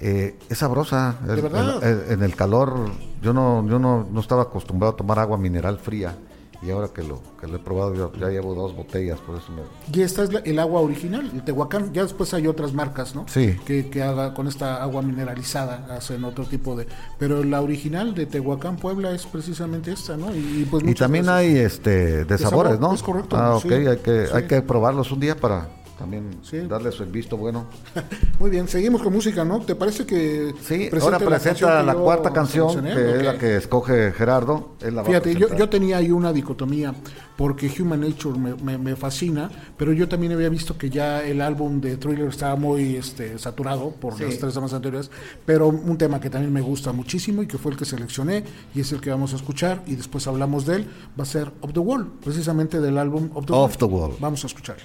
eh, es sabrosa. ¿De El- verdad? el- el- en el calor, yo no, yo no, no estaba acostumbrado a tomar agua mineral fría. Y ahora que lo, que lo he probado, yo ya llevo dos botellas, por eso me, Y esta es la- el agua original, el Tehuacán. Ya después hay otras marcas, ¿no? Sí. Que, que haga con esta agua mineralizada, hacen otro tipo de. Pero la original de Tehuacán, Puebla, es precisamente esta, ¿no? Y, pues Y también hay este de, sabores, sabor, ¿no? es correcto, Ah, ok, sí, hay que sí. hay que probarlos un día para también Sí. darles el visto bueno. Muy bien, seguimos con música, ¿no? ¿Te parece que. Sí, ahora presenta la cuarta canción, que es la que escoge Gerardo. él la Fíjate, yo, yo tenía ahí una dicotomía, porque Human Nature me, me- me fascina, pero yo también había visto que ya el álbum de Thriller estaba muy este, saturado por Sí. las tres temas anteriores, pero un tema que también me gusta muchísimo y que fue el que seleccioné y es el que vamos a escuchar y después hablamos de él, va a ser Of the Wall, precisamente del álbum Of the Wall. Off the Wall. Vamos a escucharlo.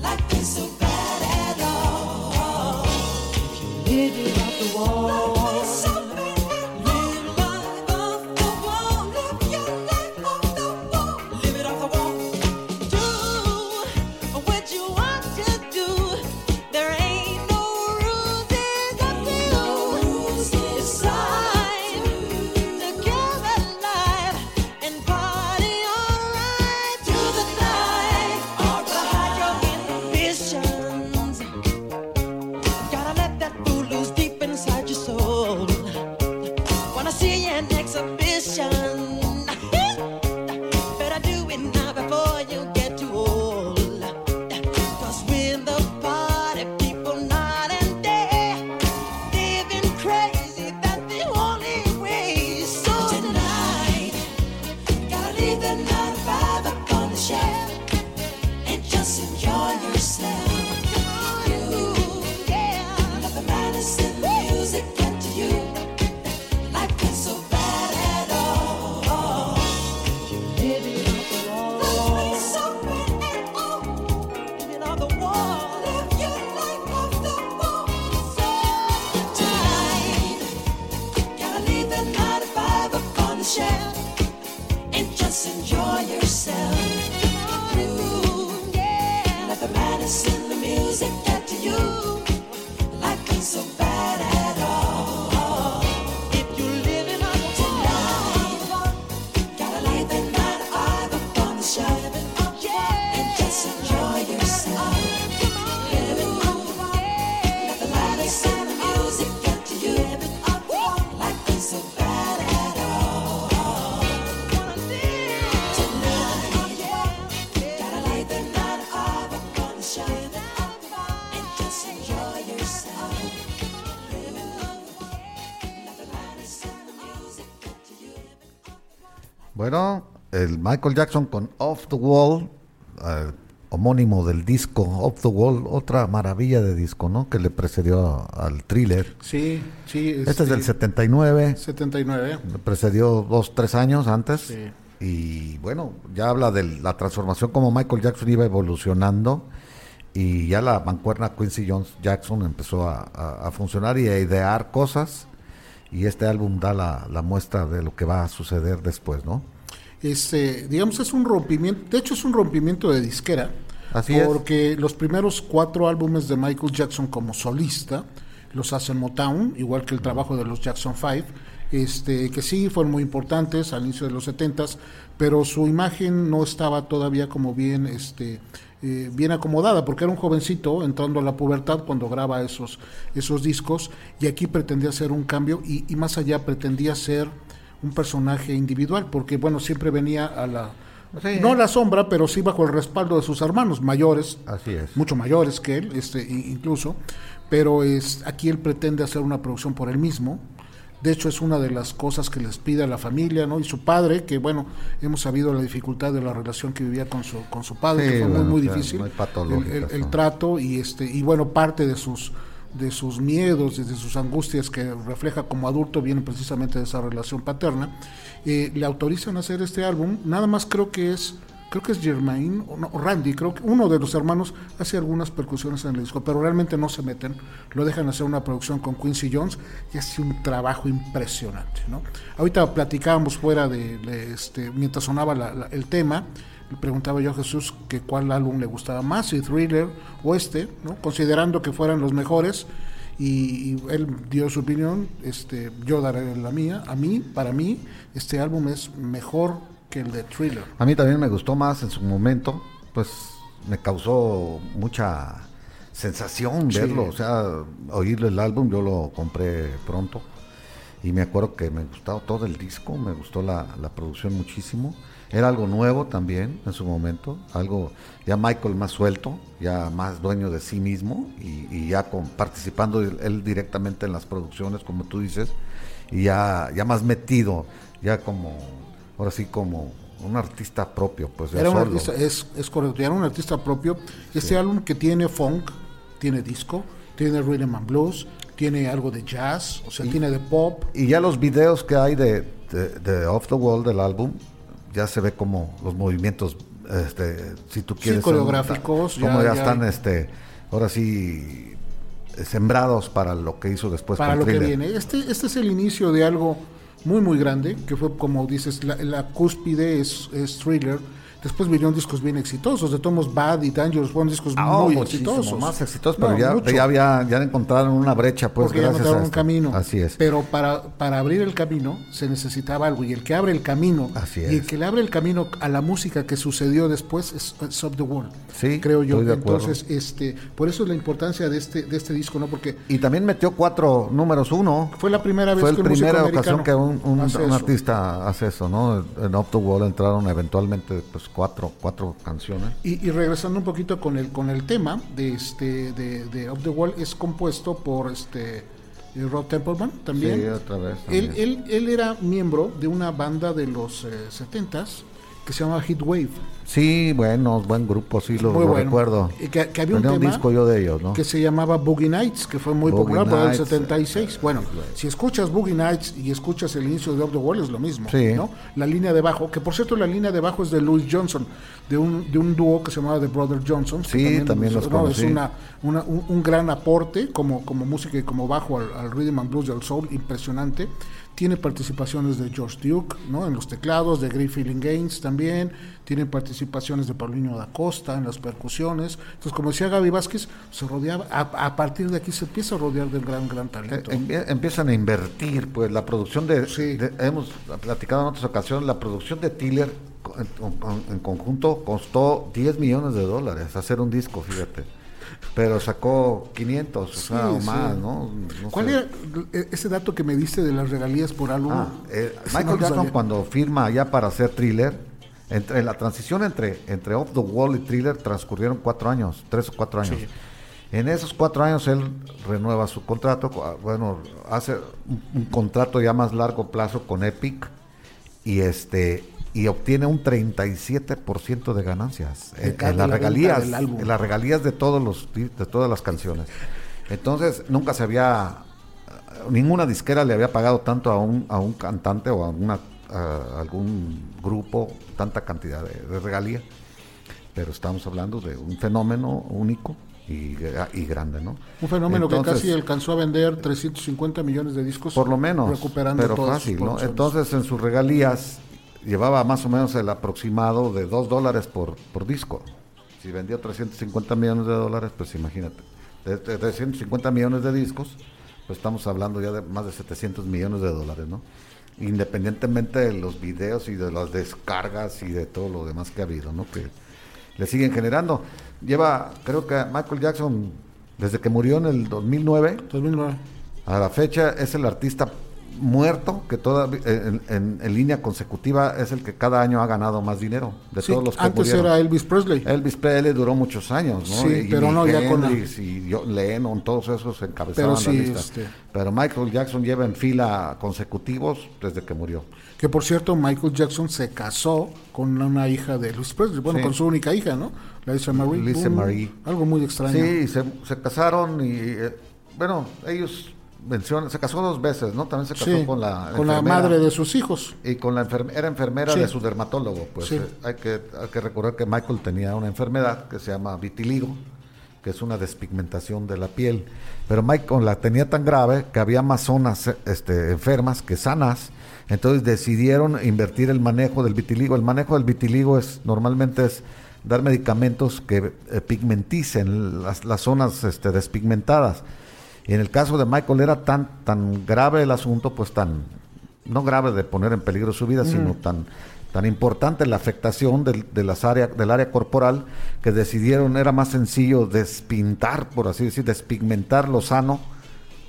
Life ain't so bad at all. Live it off the wall. Michael Jackson con Off the Wall, eh, homónimo del disco Off the Wall, otra maravilla de disco, ¿no? Que le precedió al thriller. Sí, sí. Este, es del 79. 79. Le precedió dos, tres años antes. Sí. Y bueno, ya habla de la transformación como Michael Jackson iba evolucionando y ya la mancuerna Quincy Jones Jackson empezó a, a- a funcionar y a idear cosas y este álbum da la, la muestra de lo que va a suceder después, ¿no? Este, digamos, es un rompimiento, de hecho es un rompimiento de disquera, Así es. porque los primeros cuatro álbumes de Michael Jackson como solista los hace en Motown, igual que el trabajo de los Jackson 5, este, que sí fueron muy importantes al inicio de los 70s, pero su imagen no estaba todavía como bien, este, eh, bien acomodada, porque era un jovencito entrando a la pubertad cuando graba esos, esos discos, y aquí pretendía hacer un cambio, y, y más allá pretendía ser un personaje individual, porque bueno, siempre venía a la, Sí. no a la sombra, pero sí bajo el respaldo de sus hermanos mayores, Así es. mucho mayores que él, este, incluso, pero es, aquí él pretende hacer una producción por él mismo. De hecho, es una de las cosas que les pide a la familia, ¿no? Y su padre, que bueno, hemos sabido la dificultad de la relación que vivía con su, con su padre, Sí, que fue bueno, muy, muy o sea, difícil. muy el, el- trato y este, y bueno, parte de sus de sus miedos, de sus angustias que refleja como adulto vienen precisamente de esa relación paterna, eh, le autorizan a hacer este álbum, nada más creo que es creo que es Germain o, Randy, creo que uno de los hermanos hace algunas percusiones en el disco, pero realmente no se meten, lo dejan hacer una producción con Quincy Jones y hace un trabajo impresionante, ¿no? Ahorita platicábamos fuera de, este, mientras sonaba la- el tema, preguntaba yo a Jesús que cuál álbum le gustaba más, si Thriller o este, ¿no? considerando que fueran los mejores, y, y él dio su opinión, este, yo daré la mía, a mí, para mí, este álbum es mejor que el de Thriller. A mí también me gustó más en su momento, pues me causó mucha sensación Sí. verlo, o sea, oírle el álbum, yo lo compré pronto y me acuerdo que me gustó todo el disco, me gustó la, la producción muchísimo, era algo nuevo también en su momento, algo ya Michael más suelto, ya más dueño de sí mismo y, y ya con, participando él, directamente en las producciones, como tú dices, y ya, ya más metido, ya como, ahora sí como un artista propio, pues Era un artista, es, es correcto, era un artista propio. Este álbum que tiene funk, tiene disco, tiene rhythm and blues, tiene algo de jazz, o sea, tiene de pop. Y ya los videos que hay de, de, de Off the Wall del álbum, ya se ve como los movimientos, este, si tú quieres, son- coreográficos, como ya- ya, ya están, hay. este, ahora sí, eh, sembrados para lo que hizo después para lo que viene. Este, este es el inicio de algo muy, muy grande, que fue, como dices, la, la cúspide es, es Thriller. Después vinieron discos bien exitosos, de Tomos Bad y Dangerous fueron discos Ah, muy exitosos. más exitosos, No, pero ya, mucho. ya había, ya encontraron una brecha, pues porque ya gracias encontraron a un camino. Así es. Pero para, para abrir el camino se necesitaba algo. Y el que abre el camino Así y es. el que le abre el camino a la música que sucedió después es, Up the Wall. Sí, creo yo. estoy de acuerdo. Entonces, este, por eso es la importancia de este, de este disco, ¿no? Porque Y también metió cuatro números uno. fue la primera vez Fue la que músico primera ocasión que un, un- un artista hace eso, ¿no? En Up the Wall entraron eventualmente pues cuatro, cuatro canciones. Y, y regresando un poquito con el con el tema de este de, de Up the Wall es compuesto por este eh, Rod Templeman también. Sí, otra vez. Él, él, él era miembro de una banda de los eh, 70s que se llamaba Heat Wave. Sí, bueno, buen grupo, sí, lo, lo bueno. recuerdo. Y que, que había un tema disco yo de ellos, ¿no? que se llamaba Boogie Nights, que fue muy Boogie popular por el Nights, 76. Bueno, si escuchas Boogie Nights y escuchas el inicio de Up the Wall es lo mismo, Sí. ¿no? La línea de bajo, que por cierto la línea de bajo es de Louis Johnson, de un, de un dúo que se llamaba The Brother Johnson. Sí, también los Es conocí. una, una- un, un gran aporte como, como música y como bajo al, al rhythm and blues y al soul, impresionante. Tiene participaciones de George Duke, ¿no? En los teclados, de Great Feeling Gaines también. Tiene participaciones de Paulinho da Costa en las percusiones. Entonces, como decía Gaby Vázquez, se rodeaba, a, a partir de aquí se empieza a rodear del gran, gran Eh, talento. empie- empiezan a invertir, pues la producción de, Sí. de- hemos platicado en otras ocasiones, la producción de Tiller en- en conjunto costó 10 millones de dólares hacer un disco, fíjate. Pero sacó 500, o sea, o sí. más, ¿no? No ¿Cuál sé. era ese dato que me diste de las regalías por álbum? Ah, eh, no Michael Jackson cuando firma ya para hacer Thriller, entre la transición entre, entre Off the Wall y Thriller transcurrieron cuatro años, tres o cuatro años. Sí. En esos cuatro años él renueva su contrato, cu- bueno, hace un, un contrato ya más largo plazo con Epic y este y obtiene un 37% de ganancias De en, en las regalías, en las regalías de todos los de todas las canciones. Entonces nunca se había ninguna disquera le había pagado tanto a un a un cantante o a una a algún grupo tanta cantidad de, de regalía, pero estamos hablando de un fenómeno único y, y grande, ¿no? Un fenómeno que Entonces, casi alcanzó a vender 350 millones de discos. por lo menos, recuperando pero todas fácil, ¿no? Entonces en sus regalías llevaba más o menos el aproximado de 2 dólares por, por disco. Si vendió 350 millones de dólares, pues imagínate, de, de 350 millones de discos, pues estamos hablando ya de más de 700 millones de dólares, ¿no? Independientemente de los videos y de las descargas y de todo lo demás que ha habido, ¿no? Que le siguen generando. Lleva, creo que Michael Jackson, desde que murió en el 2009, 2009. a la fecha es el artista muerto que toda en, en- en línea consecutiva es el que cada año ha ganado más dinero de Sí, todos los que antes murieron. era Elvis Presley. Elvis Presley duró muchos años, ¿no? Sí, pero no, ya con la- y Lennon, todos esos encabezaban Pero sí, la lista. este- Pero Michael Jackson lleva en fila consecutivos desde que murió. Que por cierto, Michael Jackson se casó con una hija de Elvis Presley. Bueno, Sí. con su única hija, ¿no? La Lisa Marie. Lisa Marie. Algo muy extraño. Sí, se, se casaron y, eh, bueno, ellos mencionan, se casó dos veces, ¿no? También se casó Sí, con la con la madre de sus hijos. Y con la enfermera, era enfermera Sí. de su dermatólogo, pues Sí. eh, hay, que, hay que recordar que Michael tenía una enfermedad que se llama vitiligo, que es una despigmentación de la piel. Pero Michael la tenía tan grave que había más zonas este, enfermas que sanas. Entonces decidieron invertir el manejo del vitiligo. El manejo del vitiligo es normalmente es dar medicamentos que eh, pigmenticen las, las zonas este, despigmentadas. Y en el caso de Michael era tan, tan grave el asunto, pues tan, no grave de poner en peligro su vida, sino tan, tan importante la afectación del, de las áreas, del área corporal, que decidieron, era más sencillo despintar, por así decir, despigmentar lo sano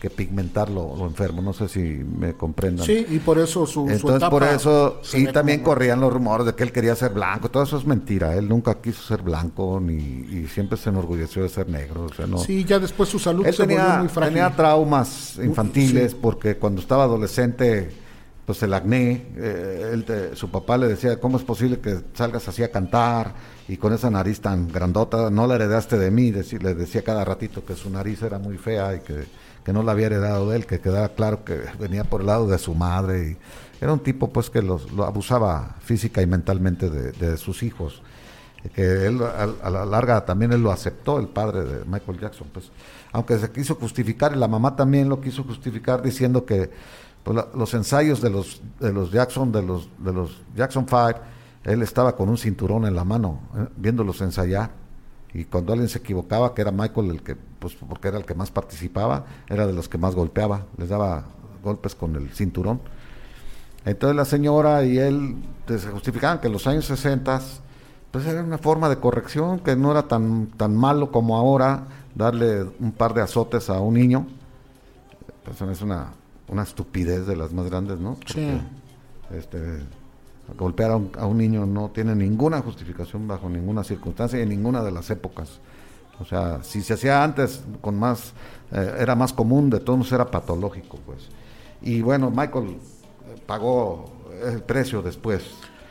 que pigmentar lo, lo enfermo. No sé si me comprendan. Sí, y por eso su, su Entonces etapa por eso, y también como- corrían los rumores de que él quería ser blanco, todo eso es mentira, él nunca quiso ser blanco ni y siempre se enorgulleció de ser negro, o sea, no. Sí, ya después su salud Él se volvió tenía, muy frágil. tenía traumas infantiles sí. porque cuando estaba adolescente, pues el acné, eh, él te- su papá le decía, ¿cómo es posible que salgas así a cantar y con esa nariz tan grandota? No la heredaste de mí, deci- le decía cada ratito que su nariz era muy fea y que, que no la había heredado de él, que quedara claro que venía por el lado de su madre. Y era un tipo pues que los, lo abusaba física y mentalmente de, de sus hijos que él a, a la larga también él lo aceptó, el padre de Michael Jackson, pues, aunque se quiso justificar y la mamá también lo quiso justificar diciendo que pues, la- los ensayos de los de los Jackson, de los de los Jackson Five, él estaba con un cinturón en la mano, eh, viéndolos ensayar. Y cuando alguien se equivocaba, que era Michael el que, pues porque era el que más participaba, era de los que más golpeaba, les daba golpes con el cinturón. Entonces la señora y él se justificaban que en los años 60 pues era una forma de corrección que no era tan tan malo como ahora darle un par de azotes a un niño. Pues es una, una estupidez de las más grandes, ¿no? Sí. este, golpear a un, a un niño no tiene ninguna justificación bajo ninguna circunstancia y en ninguna de las épocas. O sea, si se hacía antes con más, eh, era más común, de todos modos era patológico, pues. Y bueno, Michael eh, pagó el precio después.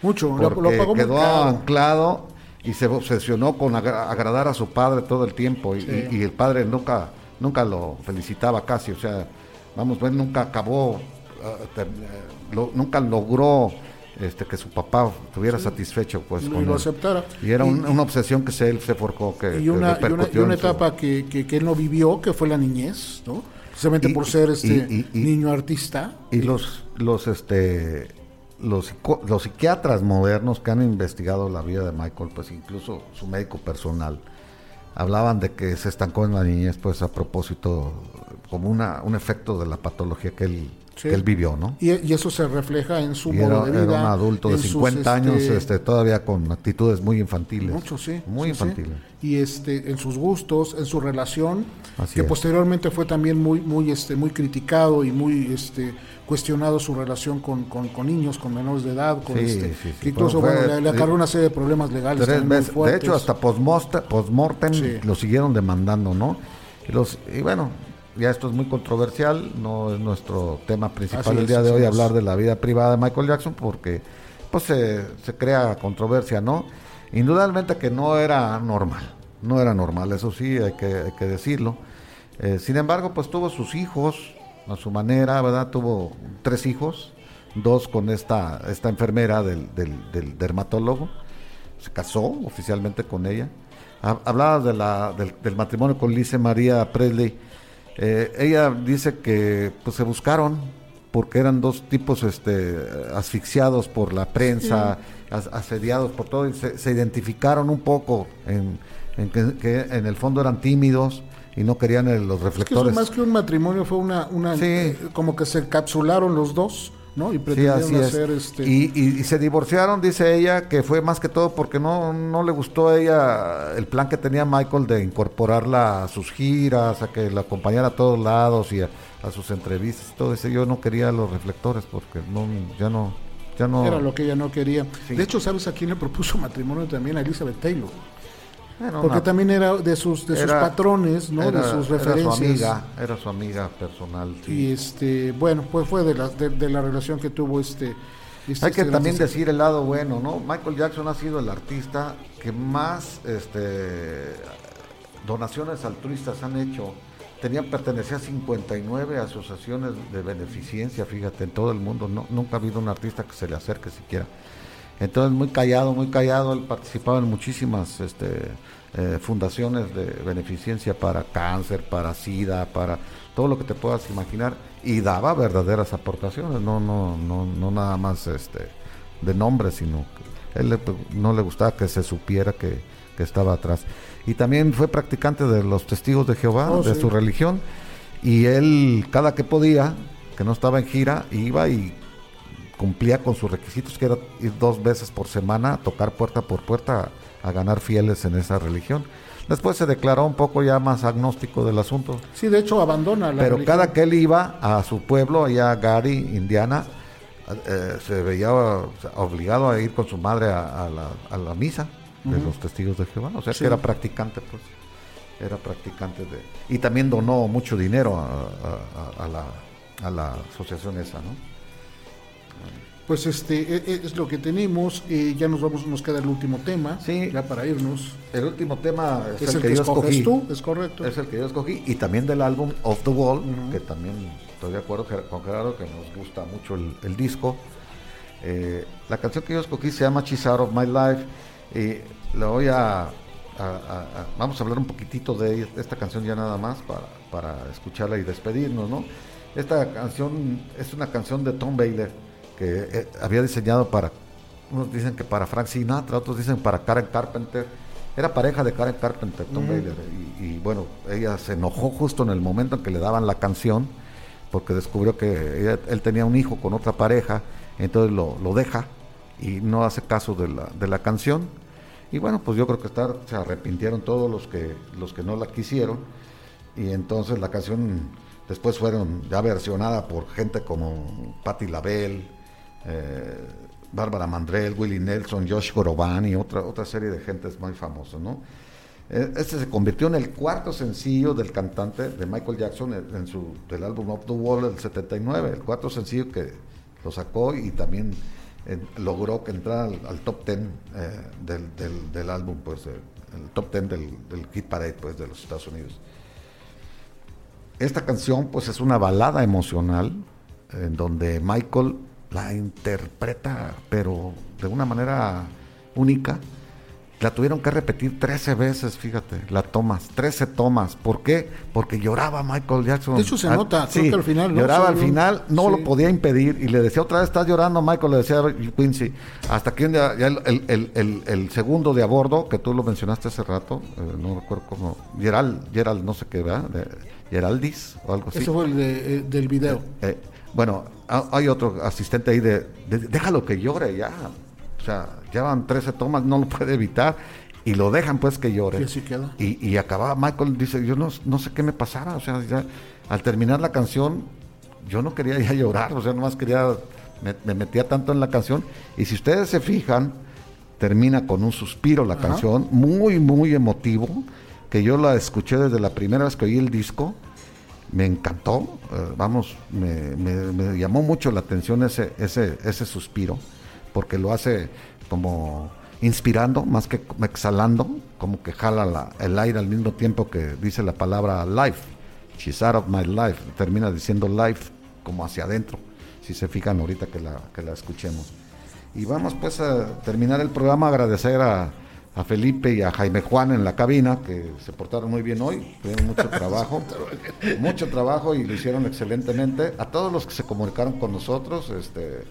Mucho, lo, lo pagó muy quedó caro. anclado y se obsesionó con agra- agradar a su padre todo el tiempo y, Sí. y- y el padre nunca nunca lo felicitaba casi, o sea, vamos, pues nunca acabó, ter- eh, lo- nunca logró este que su papá estuviera satisfecho pues Y con lo él. aceptara. Y era Y- un- una obsesión que se, él se forjó, que, y que una, y una, y una su- etapa que, que, que él no vivió, que fue la niñez, ¿no? Precisamente por ser este niño artista. Y los, los, este, los, los psiquiatras modernos que han investigado la vida de Michael, pues incluso su médico personal, hablaban de que se estancó en la niñez, pues a propósito, como una, un efecto de la patología que él, Sí. que él vivió, ¿no? Y, y eso se refleja en su Y modo era, de vida. era un adulto de en sus, 50 años, este, este, todavía con actitudes muy infantiles. Mucho, sí. Muy sí, sí. infantiles. Y este, en sus gustos, en su relación, Así que es. posteriormente fue también muy, muy, este, muy criticado y muy este, cuestionado su relación con, con, con niños, con menores de edad, con Sí, este, sí, sí. que incluso Fue- bueno, le, le acarreó una serie de problemas legales. Tres también muy veces. De hecho, hasta postmortem, Sí. lo siguieron demandando, ¿no? Y, los, y bueno, ya esto es muy controversial, no es nuestro tema principal el día de hoy hablar de la vida privada de Michael Jackson, porque pues se, se crea controversia, ¿no? Indudablemente que no era normal, no era normal, eso sí, hay que, hay que decirlo. Eh, sin embargo, pues tuvo sus hijos a su manera, ¿verdad? Tuvo tres hijos, dos con esta, esta enfermera del, del, del dermatólogo, se casó oficialmente con ella. Ha- Hablaba de la, del, del matrimonio con Lice María Presley. Eh, ella dice que pues se buscaron porque eran dos tipos este, asfixiados por la prensa, as- asediados por todo, y se, se identificaron un poco en, en que, que en el fondo eran tímidos y no querían los Es que eso reflectores. más que un matrimonio fue una, una Sí. eh, como que se capsularon los dos, ¿no? Y Sí, pretendieron es. hacer este Y, y- y se divorciaron, dice ella, que fue más que todo porque no, no le gustó a ella el plan que tenía Michael de incorporarla a sus giras, a que la acompañara a todos lados y a, a sus entrevistas. y Todo eso yo no quería los reflectores porque no, ya no, ya no. era lo que ella no quería. Sí. De hecho, ¿sabes a quién le propuso matrimonio también? A Elizabeth Taylor. Era Porque una- también era de sus de sus era- patrones, ¿no? era- de sus Era referencias. su amiga, era su amiga personal. sí. Y este, bueno, pues fue de la, de, de la relación que tuvo este. este- Hay que este también decir el lado bueno, ¿no? Michael Jackson ha sido el artista que más este, donaciones altruistas han hecho. Tenía, pertenecía a 59 asociaciones de beneficencia, fíjate, en todo el mundo. No, nunca ha habido un artista que se le acerque siquiera. Entonces, muy callado, muy callado. Él participaba en muchísimas este, eh, fundaciones de beneficencia para cáncer, para SIDA, para todo lo que te puedas imaginar. Y daba verdaderas aportaciones, no, no, no, no nada más este, de nombre, sino que él le- no le gustaba que se supiera que, que estaba atrás. Y también fue practicante de los testigos de Jehová, Oh, de sí. su religión. Y él, cada que podía, que no estaba en gira, iba y cumplía con sus requisitos, que era ir dos veces por semana a tocar puerta por puerta a, a ganar fieles en esa religión. Después se declaró un poco ya más agnóstico del asunto. Sí, de hecho abandona la Pero religión. cada que él iba a su pueblo, allá a Gary, Indiana, eh, se veía obligado a ir con su madre a, a la, a la misa de los testigos de Jehová. O sea Sí. que era practicante, pues. Era practicante de... Y también donó mucho dinero a, la, a la asociación esa, ¿no? Pues este e- e- es lo que tenemos. eh, ya nos vamos, nos queda el último tema. Sí. Ya para irnos. El último tema es, Es el, que, yo escogí. tú, es correcto. Es el que yo escogí. Y también del álbum Off the Wall, que también estoy de acuerdo con Gerardo, que nos gusta mucho el, el disco. Eh, la canción que yo escogí se llama She's Out of My Life. Y la voy a, a- a- a- Vamos a hablar un poquitito de esta canción ya nada más para, para escucharla y despedirnos, ¿no? Esta canción es una canción de Tom Baylor que eh, había diseñado para unos dicen que para Frank Sinatra, otros dicen para Karen Carpenter. Era pareja de Karen Carpenter, Tom Baylor. Y, y, bueno, ella se enojó justo en el momento en que le daban la canción, porque descubrió que ella- él tenía un hijo con otra pareja, entonces lo, lo deja y no hace caso de la, de la canción. Y bueno, pues yo creo que estar, se arrepintieron todos los que, los que no la quisieron. Y entonces la canción después fueron ya versionada por gente como Patti LaBelle, eh, Bárbara Mandrell, Willie Nelson, Josh Groban y otra, otra serie de gentes muy famosos, ¿no? Eh, Este se convirtió en el cuarto sencillo del cantante de Michael Jackson en, su, del álbum Up the Wall del 79, el cuarto sencillo que lo sacó y también eh, logró que entrara al, top 10 eh, del, del- álbum, pues eh, el top 10 del, del Hit Parade pues, de los Estados Unidos. Esta canción pues es una balada emocional en donde Michael la interpreta pero de una manera única. La tuvieron que repetir 13 veces, fíjate, la tomas, 13 tomas. ¿Por qué? Porque lloraba Michael Jackson. De hecho, se Al- nota, creo que al final, ¿no? Lloraba Sí, al final, no sí. lo podía impedir y le decía otra vez, estás llorando, Michael, le decía Quincy. Hasta que un día, ya el, el- el- el- el segundo de a bordo, que tú lo mencionaste hace rato, eh, no recuerdo cómo, Gerald, Gerald, no sé qué, ¿verdad? De- Geraldis o algo así. Ese fue el de, eh, del video. Eh, bueno, ha- hay otro asistente ahí de, de- déjalo que llore ya. O sea, ya van 13 tomas, no lo puede evitar. Y lo dejan pues que llore. Y así queda. Y, y acababa Michael, dice, yo no, no sé qué me pasara. O sea, ya al terminar la canción, yo no quería ya llorar. O sea, nomás quería, me, me metía tanto en la canción. Y si ustedes se fijan, termina con un suspiro la Ajá. canción, muy, muy emotivo, que yo la escuché desde la primera vez que oí el disco me encantó, eh, vamos, me, llamó mucho la atención ese, ese, ese suspiro, porque lo hace como inspirando más que exhalando, como que jala la- el aire al mismo tiempo que dice la palabra life. She's out of my life. Termina diciendo life como hacia adentro, si se fijan ahorita que la, que la escuchemos. Y vamos pues a terminar el programa, agradecer a, a Felipe y a Jaime Juan en la cabina, que se portaron muy bien hoy, tuvieron mucho trabajo, mucho trabajo y lo hicieron excelentemente. A todos los que se comunicaron con nosotros, este,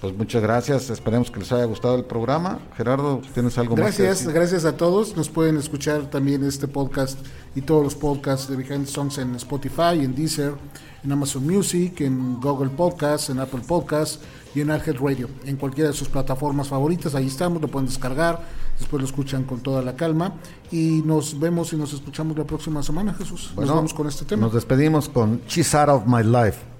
pues muchas gracias, esperemos que les haya gustado el programa. Gerardo, ¿tienes algo más que Gracias, gracias a todos. Nos pueden escuchar también este podcast y todos los podcasts de Behind Songs en Spotify, en Deezer, en Amazon Music, en Google Podcasts, en Apple Podcasts y en Arhead Radio. En cualquiera de sus plataformas favoritas, ahí estamos, lo pueden descargar, después lo escuchan con toda la calma. Y nos vemos y nos escuchamos la próxima semana, Jesús. Bueno, nos vamos con este tema. Nos despedimos con She's Out of My Life.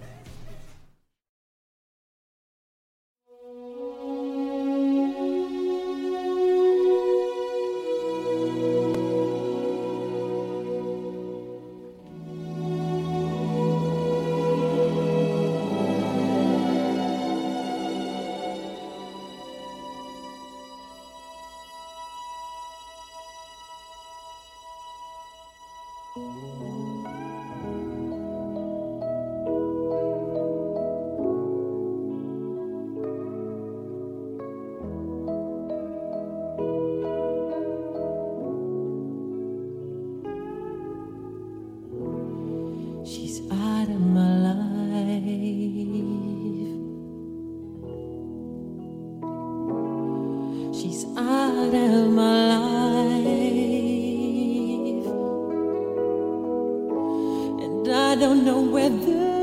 Don't know whether